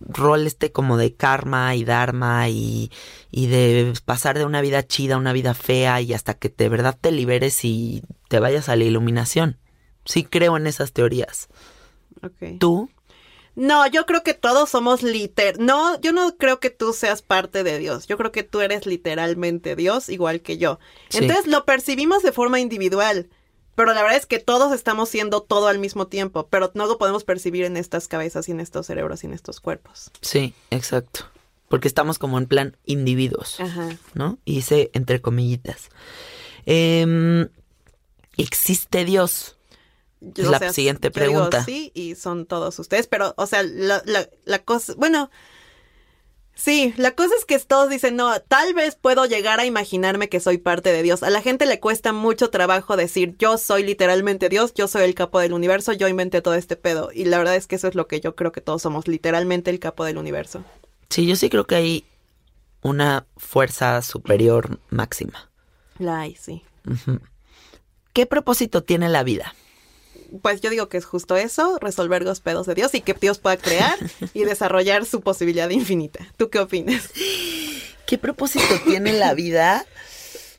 rol este como de karma y dharma y, y de pasar de una vida chida a una vida fea y hasta que de verdad te liberes y te vayas a la iluminación. Sí creo en esas teorías. ¿Tú? No, yo creo que todos somos liter. No, yo no creo que tú seas parte de Dios. Yo creo que tú eres literalmente Dios, igual que yo. Sí. Entonces lo percibimos de forma individual. Pero la verdad es que todos estamos siendo todo al mismo tiempo, pero no lo podemos percibir en estas cabezas y en estos cerebros y en estos cuerpos. Sí, exacto. Porque estamos como en plan individuos. Ajá. ¿no? Y hice entre comillitas. Em, ¿Existe Dios? Yo, Es la siguiente yo digo pregunta. sí, y son todos ustedes, pero, o sea, la, la, la cosa, bueno, sí, la cosa es que todos dicen, no, tal vez puedo llegar a imaginarme que soy parte de Dios. A la gente le cuesta mucho trabajo decir, yo soy literalmente Dios, yo soy el capo del universo, yo inventé todo este pedo. Y la verdad es que eso es lo que yo creo que todos somos, literalmente el capo del universo. Sí, yo sí creo que hay una fuerza superior máxima. La hay, sí. ¿Qué propósito tiene la vida? Pues yo digo que es justo eso, resolver los pedos de Dios y que Dios pueda crear y desarrollar su posibilidad infinita. ¿Tú qué opinas? ¿Qué propósito tiene la vida?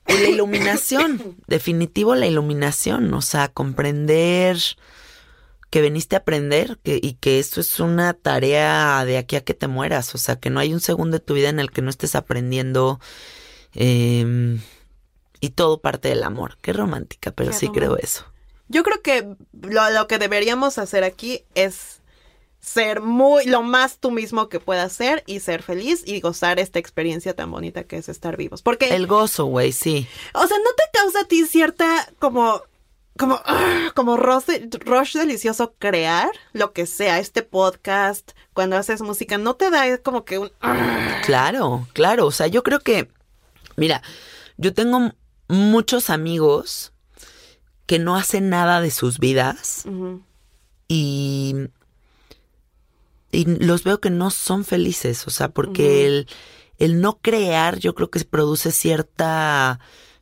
La iluminación, definitivo la iluminación, o sea, comprender que veniste a aprender que, y que esto es una tarea de aquí a que te mueras, o sea, que no hay un segundo de tu vida en el que no estés aprendiendo eh, y todo parte del amor. Qué romántica, pero Qué sí creo eso. Yo creo que lo, lo que deberíamos hacer aquí es ser muy lo más tú mismo que puedas ser y ser feliz y gozar esta experiencia tan bonita que es estar vivos. Porque, El gozo, güey, sí. o sea, ¿no te causa a ti cierta como como, ah, como rush, rush delicioso crear lo que sea, este podcast, cuando haces música, ¿no te da como que un... ah? Claro, claro. O sea, yo creo que, mira, yo tengo muchos amigos que no hacen nada de sus vidas y, y los veo que no son felices. O sea, porque el, el no crear yo creo que produce cierta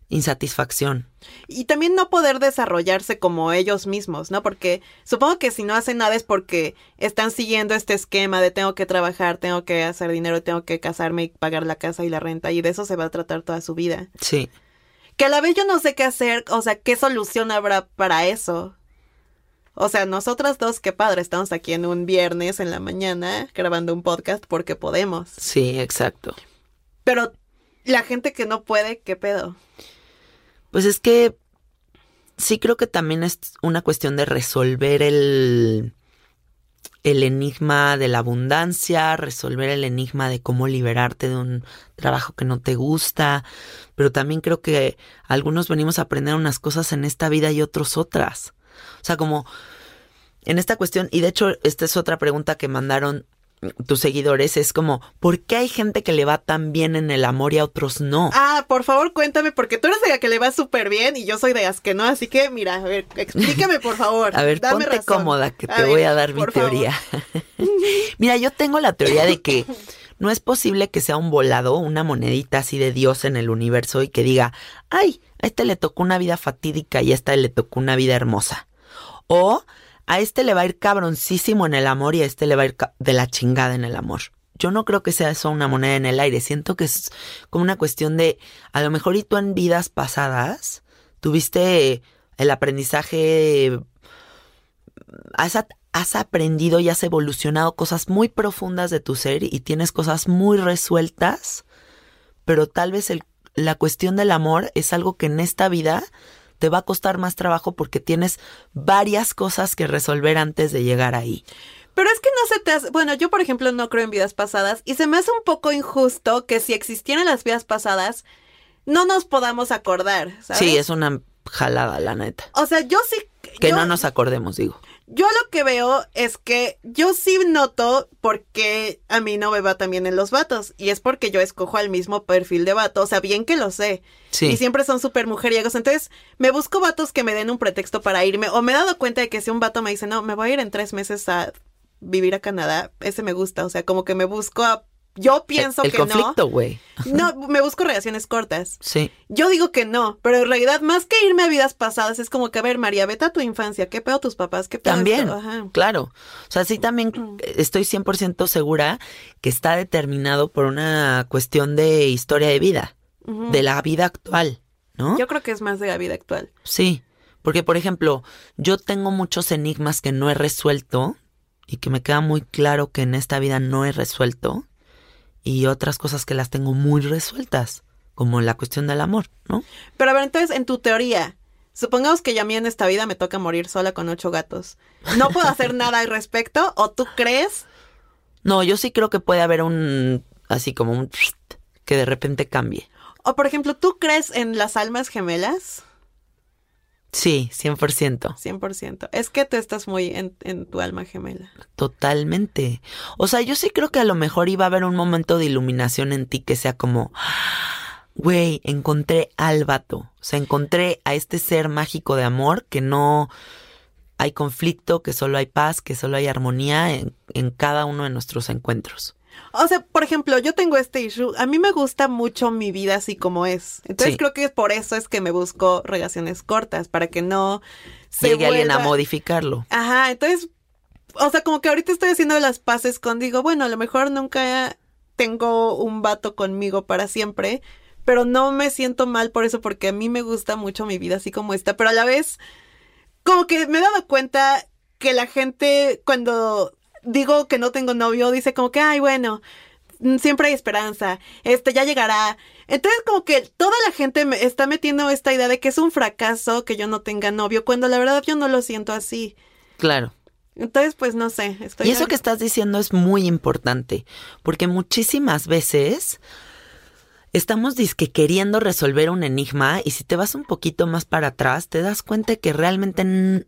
insatisfacción. Y también no poder desarrollarse como ellos mismos, ¿no? Porque supongo que si no hacen nada es porque están siguiendo este esquema de tengo que trabajar, tengo que hacer dinero, tengo que casarme y pagar la casa y la renta y de eso se va a tratar toda su vida. Sí. Que a la vez yo no sé qué hacer, o sea, qué solución habrá para eso. O sea, nosotras dos, qué padre, estamos aquí en un viernes en la mañana grabando un podcast porque podemos. Sí, exacto. Pero la gente que no puede, ¿qué pedo? Pues es que sí creo que también es una cuestión de resolver el, el enigma de la abundancia, resolver el enigma de cómo liberarte de un trabajo que no te gusta, pero también creo que algunos venimos a aprender unas cosas en esta vida y otros otras. O sea, como en esta cuestión, y de hecho esta es otra pregunta que mandaron tus seguidores, es como, ¿por qué hay gente que le va tan bien en el amor y a otros no? Ah, por favor, cuéntame, porque tú eres de la que le va súper bien y yo soy de las que no, así que mira, a ver, explícame, por favor. A ver, dame ponte razón. cómoda que te voy a dar mi teoría. Mira, yo tengo la teoría de que no es posible que sea un volado, una monedita así de Dios en el universo y que diga, ay, a este le tocó una vida fatídica y a esta le tocó una vida hermosa. O a este le va a ir cabroncísimo en el amor y a este le va a ir de la chingada en el amor. Yo no creo que sea eso una moneda en el aire. Siento que es como una cuestión de, a lo mejor y tú en vidas pasadas tuviste el aprendizaje has, aprendido y has evolucionado cosas muy profundas de tu ser y tienes cosas muy resueltas, pero tal vez la cuestión del amor es algo que en esta vida te va a costar más trabajo porque tienes varias cosas que resolver antes de llegar ahí. Pero es que no se te hace, bueno, yo por ejemplo no creo en vidas pasadas y se me hace un poco injusto que si existieran las vidas pasadas no nos podamos acordar, ¿sabes? Sí, es una jalada, la neta. O sea, yo sí Que yo- no nos acordemos, digo. Yo lo que veo es que yo sí noto porque a mí no me va tan bien en los vatos. Y es porque yo escojo al mismo perfil de vato. O sea, bien que lo sé. Sí. Y siempre son súper mujeriegos. Entonces, me busco vatos que me den un pretexto para irme. O me he dado cuenta de que si un vato me dice, no, me voy a ir en tres meses a vivir a Canadá, ese me gusta. O sea, como que me busco a... Yo pienso el que conflicto, güey. no. No, me busco relaciones cortas. Sí. Yo digo que no, pero en realidad más que irme a vidas pasadas es como que, a ver, María, vete a tu infancia, ¿qué pedo tus papás? ¿Qué pedo También? Ajá. claro. O sea, sí también estoy 100% segura que está determinado por una cuestión de historia de vida, de la vida actual, ¿no? Yo creo que es más de la vida actual. Sí, porque por ejemplo, yo tengo muchos enigmas que no he resuelto y que me queda muy claro que en esta vida no he resuelto y otras cosas que las tengo muy resueltas, como la cuestión del amor, ¿no? Pero a ver, entonces, en tu teoría, supongamos que ya a mí en esta vida me toca morir sola con ocho gatos. ¿No puedo hacer nada al respecto? ¿O tú crees? No, yo sí creo que puede haber un, así como un, que de repente cambie. O por ejemplo, ¿tú crees en las almas gemelas? Sí, 100%. 100%. Es que tú estás muy en, en tu alma gemela. Totalmente. O sea, yo sí creo que a lo mejor iba a haber un momento de iluminación en ti que sea como, güey, encontré al vato. O sea, encontré a este ser mágico de amor que no hay conflicto, que solo hay paz, que solo hay armonía en, en cada uno de nuestros encuentros. O sea, por ejemplo, yo tengo este issue. A mí me gusta mucho mi vida así como es. Entonces Sí. creo que por eso es que me busco relaciones cortas, para que no se Llegue alguien a modificarlo. Ajá, entonces, o sea, como que ahorita estoy haciendo las paces con, digo, bueno, a lo mejor nunca tengo un vato conmigo para siempre, pero no me siento mal por eso, porque a mí me gusta mucho mi vida así como está, pero a la vez, como que me he dado cuenta que la gente cuando digo que no tengo novio, dice como que, ay, bueno, mm, siempre hay esperanza, este ya llegará. Entonces como que toda la gente me está metiendo esta idea de que es un fracaso que yo no tenga novio, cuando la verdad yo no lo siento así. Claro. Entonces, pues no sé, estoy Y eso que estás diciendo es muy importante, porque muchísimas veces estamos disque queriendo resolver un enigma y si te vas un poquito más para atrás, te das cuenta que realmente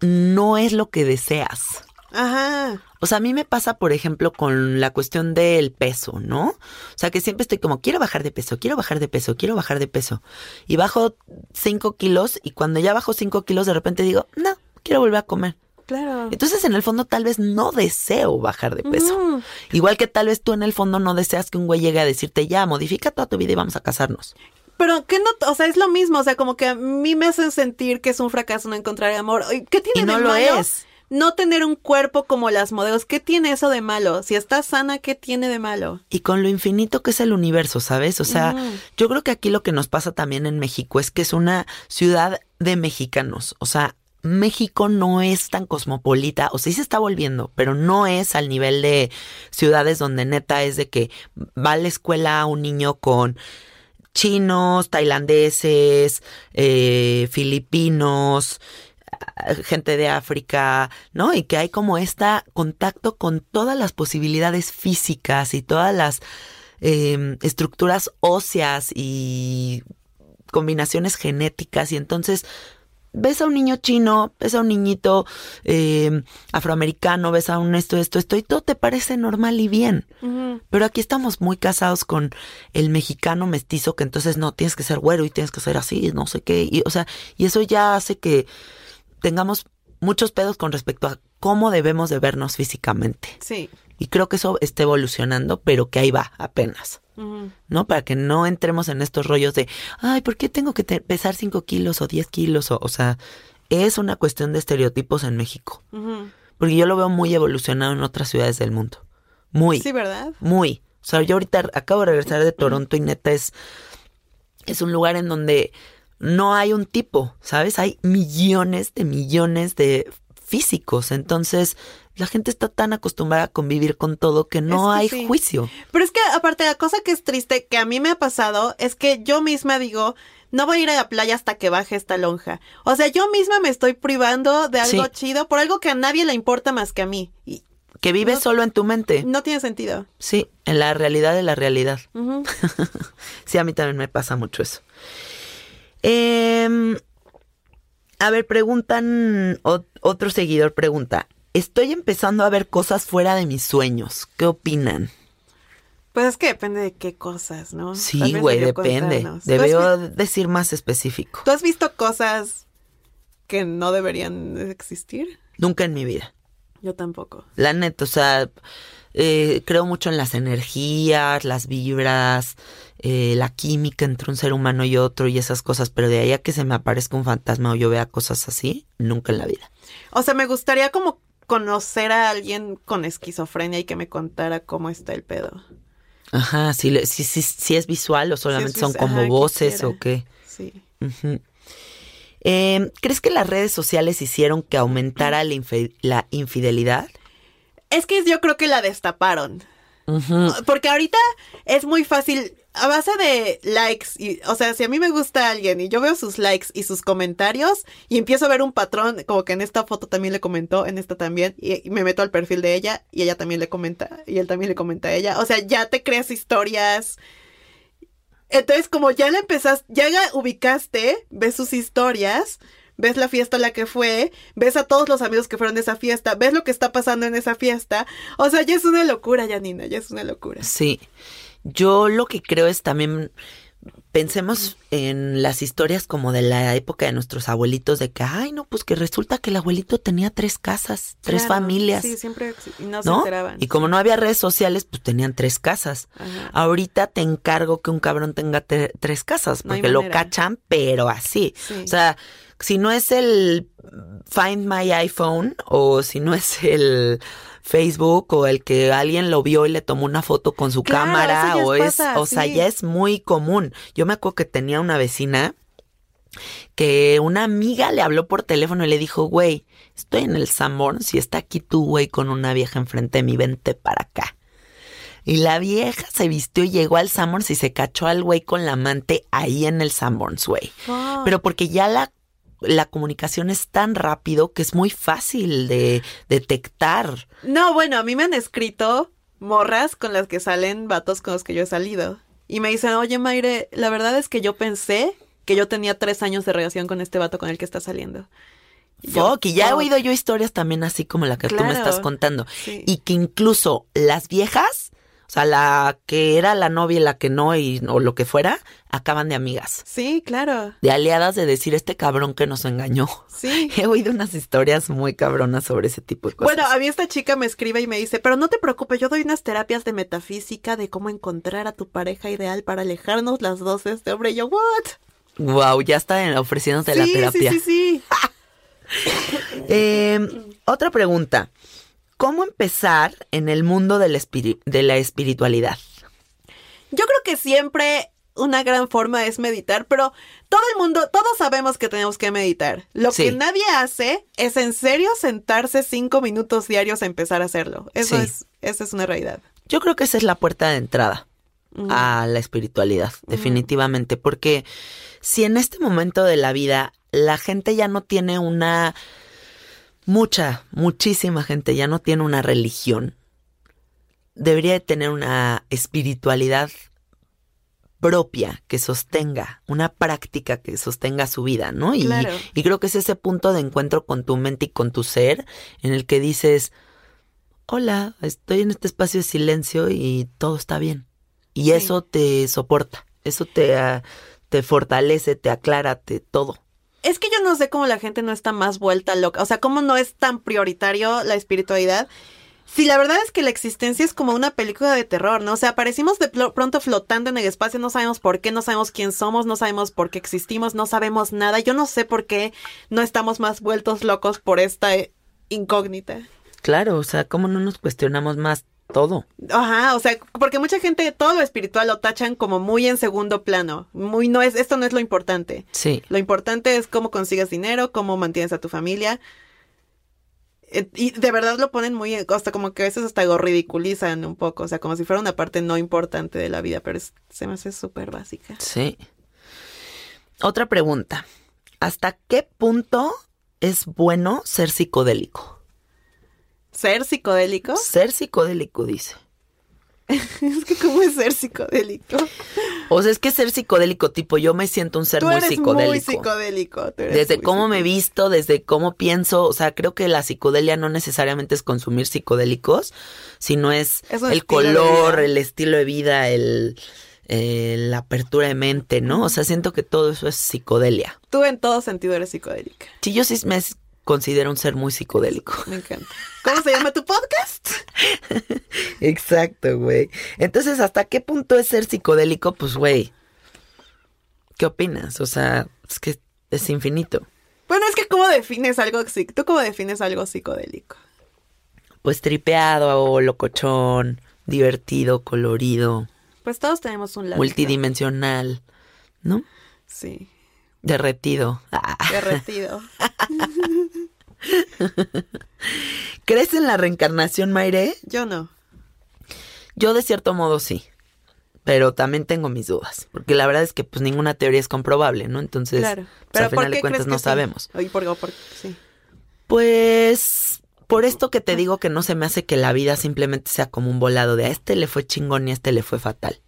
no es lo que deseas. Ajá. O sea, a mí me pasa, por ejemplo, con la cuestión del peso, ¿no? O sea, que siempre estoy como, quiero bajar de peso, quiero bajar de peso, quiero bajar de peso. Y bajo 5 kilos y cuando ya bajo 5 kilos, de repente digo, no, quiero volver a comer. Claro. Entonces, en el fondo, tal vez no deseo bajar de peso. Igual que tal vez tú en el fondo no deseas que un güey llegue a decirte, ya, modifica toda tu vida y vamos a casarnos. Pero que no, o sea, es lo mismo, o sea, como que a mí me hacen sentir que es un fracaso no encontrar amor. ¿Qué tiene y no de lo malo? es. No tener un cuerpo como las modelos, ¿qué tiene eso de malo? Si estás sana, ¿qué tiene de malo? Y con lo infinito que es el universo, ¿sabes? O sea, yo creo que aquí lo que nos pasa también en México es que es una ciudad de mexicanos. O sea, México no es tan cosmopolita, o sea, sí se está volviendo, pero no es al nivel de ciudades donde neta es de que va a la escuela un niño con chinos, tailandeses, eh, filipinos, gente de África, ¿no? Y que hay como este contacto con todas las posibilidades físicas y todas las eh, estructuras óseas y combinaciones genéticas y entonces ves a un niño chino, ves a un niñito eh, afroamericano, ves a un esto, esto, esto y todo te parece normal y bien. Pero aquí estamos muy casados con el mexicano mestizo, que entonces no, tienes que ser güero y tienes que ser así, no sé qué. Y, o sea, y eso ya hace que tengamos muchos pedos con respecto a cómo debemos de vernos físicamente. Sí. Y creo que eso está evolucionando, pero que ahí va apenas. ¿No? Para que no entremos en estos rollos de, ay, ¿por qué tengo que te- pesar 5 kilos o 10 kilos? O, o sea, es una cuestión de estereotipos en México. Porque yo lo veo muy evolucionado en otras ciudades del mundo. Muy. Sí, ¿verdad? Muy. O sea, yo ahorita acabo de regresar de Toronto y neta es, es un lugar en donde no hay un tipo, ¿sabes? Hay millones de millones de físicos. Entonces, la gente está tan acostumbrada a convivir con todo que no Es que hay sí. juicio. Pero es que aparte la cosa que es triste que a mí me ha pasado es que yo misma digo, no voy a ir a la playa hasta que baje esta lonja. O sea, yo misma me estoy privando de algo Sí. chido por algo que a nadie le importa más que a mí. Y Que vives No- solo en tu mente. no tiene sentido. Sí, en la realidad de la realidad. Sí, a mí también me pasa mucho eso. Em, a ver, preguntan, otro seguidor pregunta, estoy empezando a ver cosas fuera de mis sueños. ¿Qué opinan? Pues es que depende de qué cosas, ¿no? Sí, güey, depende. contarnos. ¿Tú has Debió vi- decir más específico. ¿Tú has visto cosas que no deberían existir? Nunca en mi vida. Yo tampoco. La neta, o sea, eh, creo mucho en las energías, las vibras, eh, la química entre un ser humano y otro y esas cosas, pero de ahí a que se me aparezca un fantasma o yo vea cosas así, nunca en la vida. O sea, me gustaría como conocer a alguien con esquizofrenia y que me contara cómo está el pedo. Ajá, si, si, si, si es visual o solamente son como ajá, voces quisiera. o qué. Sí. Eh, ¿Crees que las redes sociales hicieron que aumentara la, infidelidad? Es que yo creo que la destaparon. Porque ahorita es muy fácil, a base de likes, y, o sea, si a mí me gusta alguien y yo veo sus likes y sus comentarios y empiezo a ver un patrón, como que en esta foto también le comentó, en esta también, y, me meto al perfil de ella y ella también le comenta, y él también le comenta a ella, o sea, ya te creas historias. Entonces, como ya le empezaste, ya la ubicaste, ves sus historias, ves la fiesta a la que fue, ves a todos los amigos que fueron de esa fiesta, ves lo que está pasando en esa fiesta. O sea, ya es una locura, Janina, ya es una locura. Sí. Yo lo que creo es también pensemos en las historias como de la época de nuestros abuelitos de que, ay, no, pues que resulta que el abuelito tenía tres casas, tres Claro, familias, Sí, siempre y no, se ¿no? enteraban. Y como no había redes sociales, pues tenían tres casas. Ajá. Ahorita te encargo que un cabrón tenga te- tres casas, No porque lo cachan, pero así. Sí. O sea, si no es el Find My iPhone o si no es el Facebook o el que alguien lo vio y le tomó una foto con su Claro, cámara o es pasa, o sea, ya es muy común. Yo me acuerdo que tenía una vecina que una amiga le habló por teléfono y le dijo, güey, estoy en el Sanborns y está aquí tu güey con una vieja enfrente de mí, vente para acá. Y la vieja se vistió y llegó al Sanborns y se cachó al güey con la amante ahí en el Sanborns, güey. Pero porque ya la, la comunicación es tan rápido que es muy fácil de detectar. No, bueno, a mí me han escrito morras con las que salen vatos con los que yo he salido. y me dicen, oye Mayre, la verdad es que yo pensé que yo tenía tres años de relación con este vato con el que está saliendo. Fuck, y ya he oído yo historias también así como la que tú me estás contando. Y que incluso las viejas o sea, la que era la novia y la que no, y, o lo que fuera, acaban de amigas. Sí, claro. De aliadas de decir este cabrón que nos engañó. Sí. He oído unas historias muy cabronas sobre ese tipo de cosas. Bueno, a mí esta chica me escribe y me dice, pero no te preocupes, yo doy unas terapias de metafísica de cómo encontrar a tu pareja ideal para alejarnos las dos de este hombre. Y yo, ¿what? Wow, ya está ofreciéndote la terapia. Sí, sí, sí. eh, otra pregunta. ¿Cómo empezar en el mundo de la, espiritualidad? Yo creo que siempre una gran forma es meditar, pero todo el mundo, todos sabemos que tenemos que meditar. Lo que nadie hace es en serio sentarse cinco minutos diarios a empezar a hacerlo. Eso es, esa es una realidad. Yo creo que esa es la puerta de entrada a la espiritualidad, definitivamente, porque si en este momento de la vida la gente ya no tiene una mucha, muchísima gente ya no tiene una religión, debería de tener una espiritualidad propia que sostenga, una práctica que sostenga su vida, ¿no? Y, y creo que es ese punto de encuentro con tu mente y con tu ser en el que dices, hola, estoy en este espacio de silencio y todo está bien. Y eso te soporta, eso te, ah, te fortalece, te aclara, te todo. Es que yo no sé cómo la gente no está más vuelta loca. O sea, cómo no es tan prioritario la espiritualidad. Si la verdad es que la existencia es como una película de terror, ¿no? O sea, aparecimos de pronto flotando en el espacio, no sabemos por qué, no sabemos quién somos, no sabemos por qué existimos, no sabemos nada. Yo no sé por qué no estamos más vueltos locos por esta incógnita. Claro, o sea, ¿cómo no nos cuestionamos más todo. Ajá, o sea, porque mucha gente todo lo espiritual lo tachan como muy en segundo plano. Muy no es, esto no es lo importante. Sí. Lo importante es cómo consigues dinero, cómo mantienes a tu familia. Eh, y de verdad lo ponen muy, hasta como que a veces hasta lo ridiculizan un poco, o sea, como si fuera una parte no importante de la vida, pero se me hace súper básica. Sí. Otra pregunta. ¿Hasta qué punto es bueno ser psicodélico? ¿Ser psicodélico? Ser psicodélico, dice. es que, ¿cómo es ser psicodélico? O sea, es que ser psicodélico, tipo, yo me siento un ser muy psicodélico. Muy psicodélico. desde cómo me visto, desde cómo pienso. O sea, creo que la psicodelia no necesariamente es consumir psicodélicos, sino es, el color, el estilo de vida, el, la apertura de mente, ¿no? O sea, siento que todo eso es psicodelia. Tú en todo sentido eres psicodélica. Sí, yo sí me considero un ser muy psicodélico. Me encanta. ¿Cómo se llama tu podcast? Exacto, güey. Entonces, ¿hasta qué punto es ser psicodélico? Pues, güey, ¿qué opinas? O sea, es que es infinito. Bueno, es que ¿cómo defines algo ¿Tú cómo defines algo psicodélico? Pues tripeado o locochón, divertido, colorido. Pues todos tenemos un lado. Multidimensional, ¿no? Sí. Derretido. Derretido. ¿Crees en la reencarnación, Mayre? Yo no. Yo de cierto modo sí. Pero también tengo mis dudas. Porque la verdad es que pues ninguna teoría es comprobable, ¿no? Entonces, claro. Pues, al final de cuentas no sabemos. por, sí. Pues por esto que te digo que no se me hace que la vida simplemente sea como un volado de a este le fue chingón y a este le fue fatal.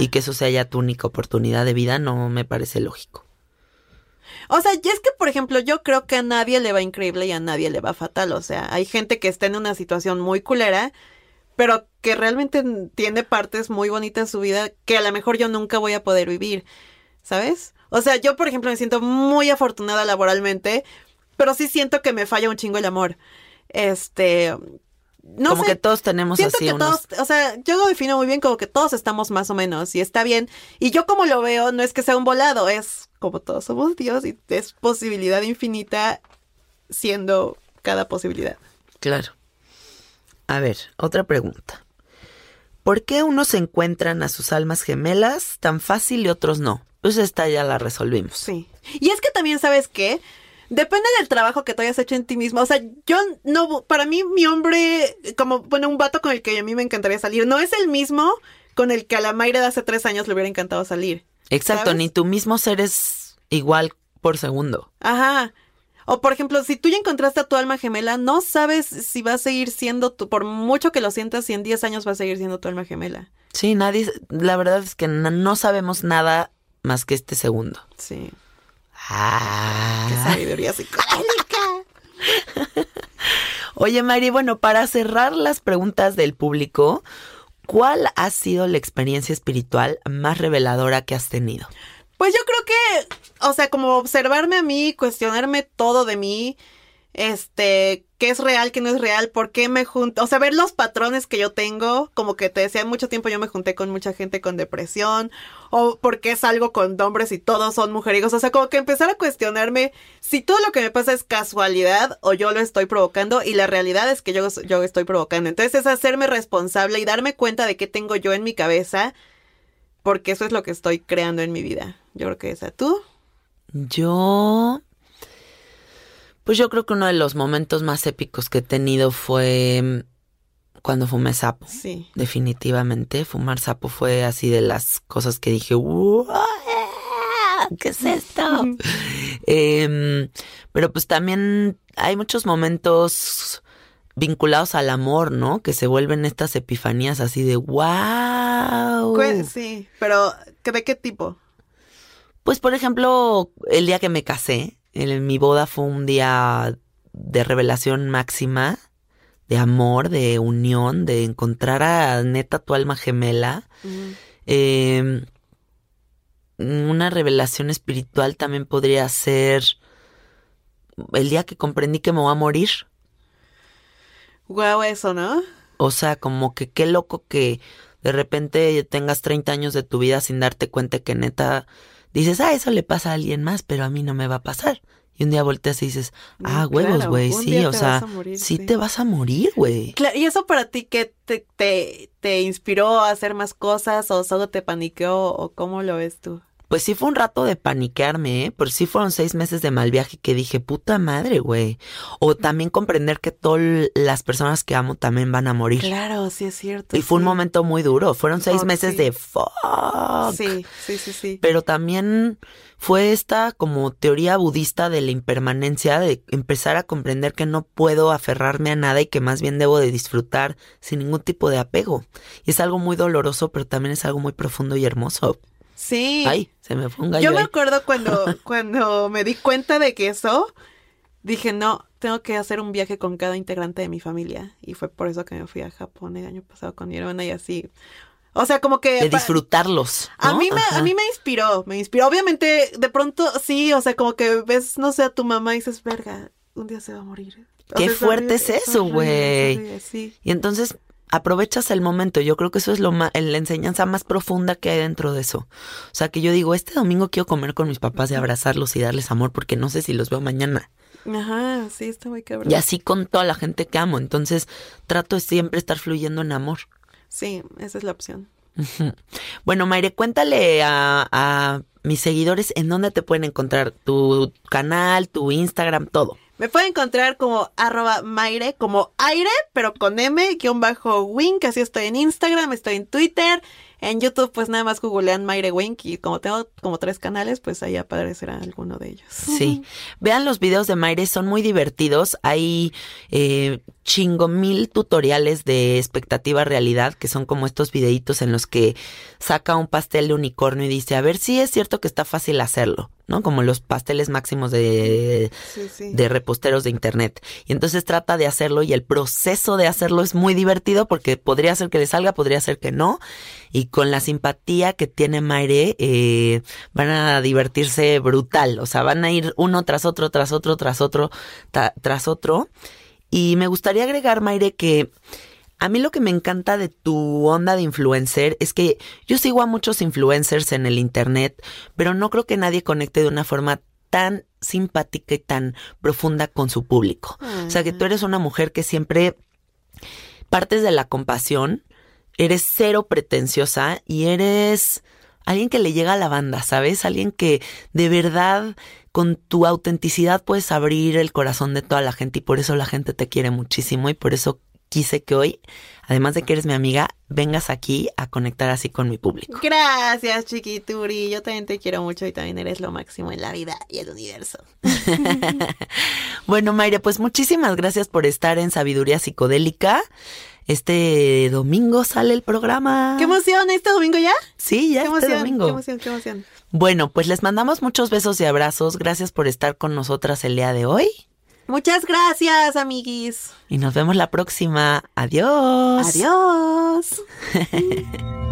Y que eso sea ya tu única oportunidad de vida no me parece lógico. O sea, y es que, por ejemplo, yo creo que a nadie le va increíble y a nadie le va fatal. O sea, hay gente que está en una situación muy culera, pero que realmente tiene partes muy bonitas en su vida que a lo mejor yo nunca voy a poder vivir. ¿Sabes? O sea, yo, por ejemplo, me siento muy afortunada laboralmente, pero sí siento que me falla un chingo el amor. Este, no como que todos tenemos así que unos... todos, o sea, yo lo defino muy bien como que todos estamos más o menos y está bien. Y yo como lo veo, no es que sea un volado, es como todos somos Dios y es posibilidad infinita siendo cada posibilidad. Claro. A ver, otra pregunta. ¿Por qué unos encuentran a sus almas gemelas tan fácil y otros no? Pues esta ya la resolvimos. Sí. Y es que también, ¿sabes qué? Depende del trabajo que tú hayas hecho en ti mismo. O sea, yo no, para mí mi hombre, como, bueno, un vato con el que a mí me encantaría salir, no es el mismo con el que a la Mayra de hace tres años le hubiera encantado salir. Exacto, ni tu mismo ser es igual por segundo. Ajá. O por ejemplo, si tú ya encontraste a tu alma gemela, no sabes si va a seguir siendo tu, por mucho que lo sientas, si en 10 años va a seguir siendo tu alma gemela. Sí, nadie, la verdad es que no, no sabemos nada más que este segundo. Sí. Ah. Qué sabiduría psicológica. Oye, Mari, bueno, para cerrar las preguntas del público, ¿cuál ha sido la experiencia espiritual más reveladora que has tenido? Pues yo creo que, o sea, como observarme a mí, cuestionarme todo de mí, este, qué es real, qué no es real, por qué me junto, o sea, ver los patrones que yo tengo, como que te decía, mucho tiempo yo me junté con mucha gente con depresión, o por qué salgo con hombres y todos son mujerijos, o sea, como que empezar a cuestionarme si todo lo que me pasa es casualidad o yo lo estoy provocando y la realidad es que yo, yo estoy provocando. Entonces es hacerme responsable y darme cuenta de qué tengo yo en mi cabeza, porque eso es lo que estoy creando en mi vida. Yo creo que esa, ¿tú? Yo pues yo creo que uno de los momentos más épicos que he tenido fue mm, cuando fumé sapo. Sí. Definitivamente, fumar sapo fue así de las cosas que dije, ¿qué es esto? eh, pero pues también hay muchos momentos vinculados al amor, ¿no? Que se vuelven estas epifanías así de wow. Sí, pero ¿de qué tipo? Pues por ejemplo, el día que me casé, en mi boda fue un día de revelación máxima, de amor, de unión, de encontrar a neta tu alma gemela. eh, una revelación espiritual también podría ser el día que comprendí que me voy a morir. Guau, eso, ¿no? O sea, como que qué loco que de repente tengas 30 años de tu vida sin darte cuenta que neta dices, ah, eso le pasa a alguien más, pero a mí no me va a pasar. Y un día volteas y dices, ah, huevos, güey, sí, o sea, morir, sí, sí, te vas a morir, güey. Claro, ¿Y eso para ti qué te, te, te, inspiró a hacer más cosas o solo te paniqueó o cómo lo ves tú? Pues sí fue un rato de paniquearme, ¿eh? Pero sí fueron seis meses de mal viaje que dije, puta madre, güey. O también comprender que todas las personas que amo también van a morir. Claro, sí es cierto. Y fue un momento muy duro. Fueron seis Oh, meses sí. de fuck. Sí, sí, sí, sí. Pero también fue esta como teoría budista de la impermanencia, de empezar a comprender que no puedo aferrarme a nada y que más bien debo de disfrutar sin ningún tipo de apego. Y es algo muy doloroso, pero también es algo muy profundo y hermoso. Sí. Ay, se me fue un gallo Yo me ahí. acuerdo cuando, cuando me di cuenta de que eso, dije, no, tengo que hacer un viaje con cada integrante de mi familia. Y fue por eso que me fui a Japón el año pasado con mi hermana y así. O sea, como que... De disfrutarlos. A mí, me, Ajá. a mí me inspiró, me inspiró. Obviamente, de pronto, sí, o sea, como que ves, no sé, a tu mamá y dices, verga, un día se va a morir. O Qué sea, fuerte es eso, güey. Sí. Y entonces aprovechas el momento. Yo creo que eso es lo ma- la enseñanza más profunda que hay dentro de eso. O sea, que yo digo, este domingo quiero comer con mis papás y abrazarlos y darles amor porque no sé si los veo mañana. Ajá, sí, está muy cabrón. Y así con toda la gente que amo. Entonces trato de siempre estar fluyendo en amor. Sí, esa es la opción. Bueno, Maire, cuéntale a, a mis seguidores en dónde te pueden encontrar tu canal, tu Instagram, todo. Me pueden encontrar como arroba Maire, como aire, pero con M, guion bajo Wink, así estoy en Instagram, estoy en Twitter, en YouTube pues nada más googlean Maire Wink y como tengo como tres canales, pues ahí aparecerá alguno de ellos. Sí. Vean los videos de Maire, son muy divertidos. Hay eh, chingo mil tutoriales de expectativa realidad, que son como estos videitos en los que saca un pastel de unicornio y dice, a ver si es cierto que está fácil hacerlo, ¿no? Como los pasteles máximos de, Sí, sí. de reposteros de internet. Y entonces trata de hacerlo y el proceso de hacerlo es muy divertido porque podría ser que le salga, podría ser que no. Y con la simpatía que tiene Maire, eh, van a divertirse brutal. O sea, van a ir uno tras otro, tras otro, tras otro, tras otro. Y me gustaría agregar, Maire, que a mí lo que me encanta de tu onda de influencer es que yo sigo a muchos influencers en el internet, pero no creo que nadie conecte de una forma tan simpática y tan profunda con su público. O sea, que tú eres una mujer que siempre partes de la compasión, eres cero pretenciosa y eres alguien que le llega a la banda, ¿sabes? Alguien que de verdad con tu autenticidad puedes abrir el corazón de toda la gente y por eso la gente te quiere muchísimo y por eso quise que hoy, además de que eres mi amiga, vengas aquí a conectar así con mi público. Gracias, chiquituri. Yo también te quiero mucho y también eres lo máximo en la vida y el universo. Bueno, Mayra, pues muchísimas gracias por estar en Sabiduría Psicodélica. Este domingo sale el programa. ¡Qué emoción! ¿Este domingo ya? Sí, ya ¡Qué este emoción! domingo. ¡Qué emoción! ¡Qué emoción! Bueno, pues les mandamos muchos besos y abrazos. Gracias por estar con nosotras el día de hoy. Muchas gracias, amiguis. Y nos vemos la próxima. Adiós. Adiós.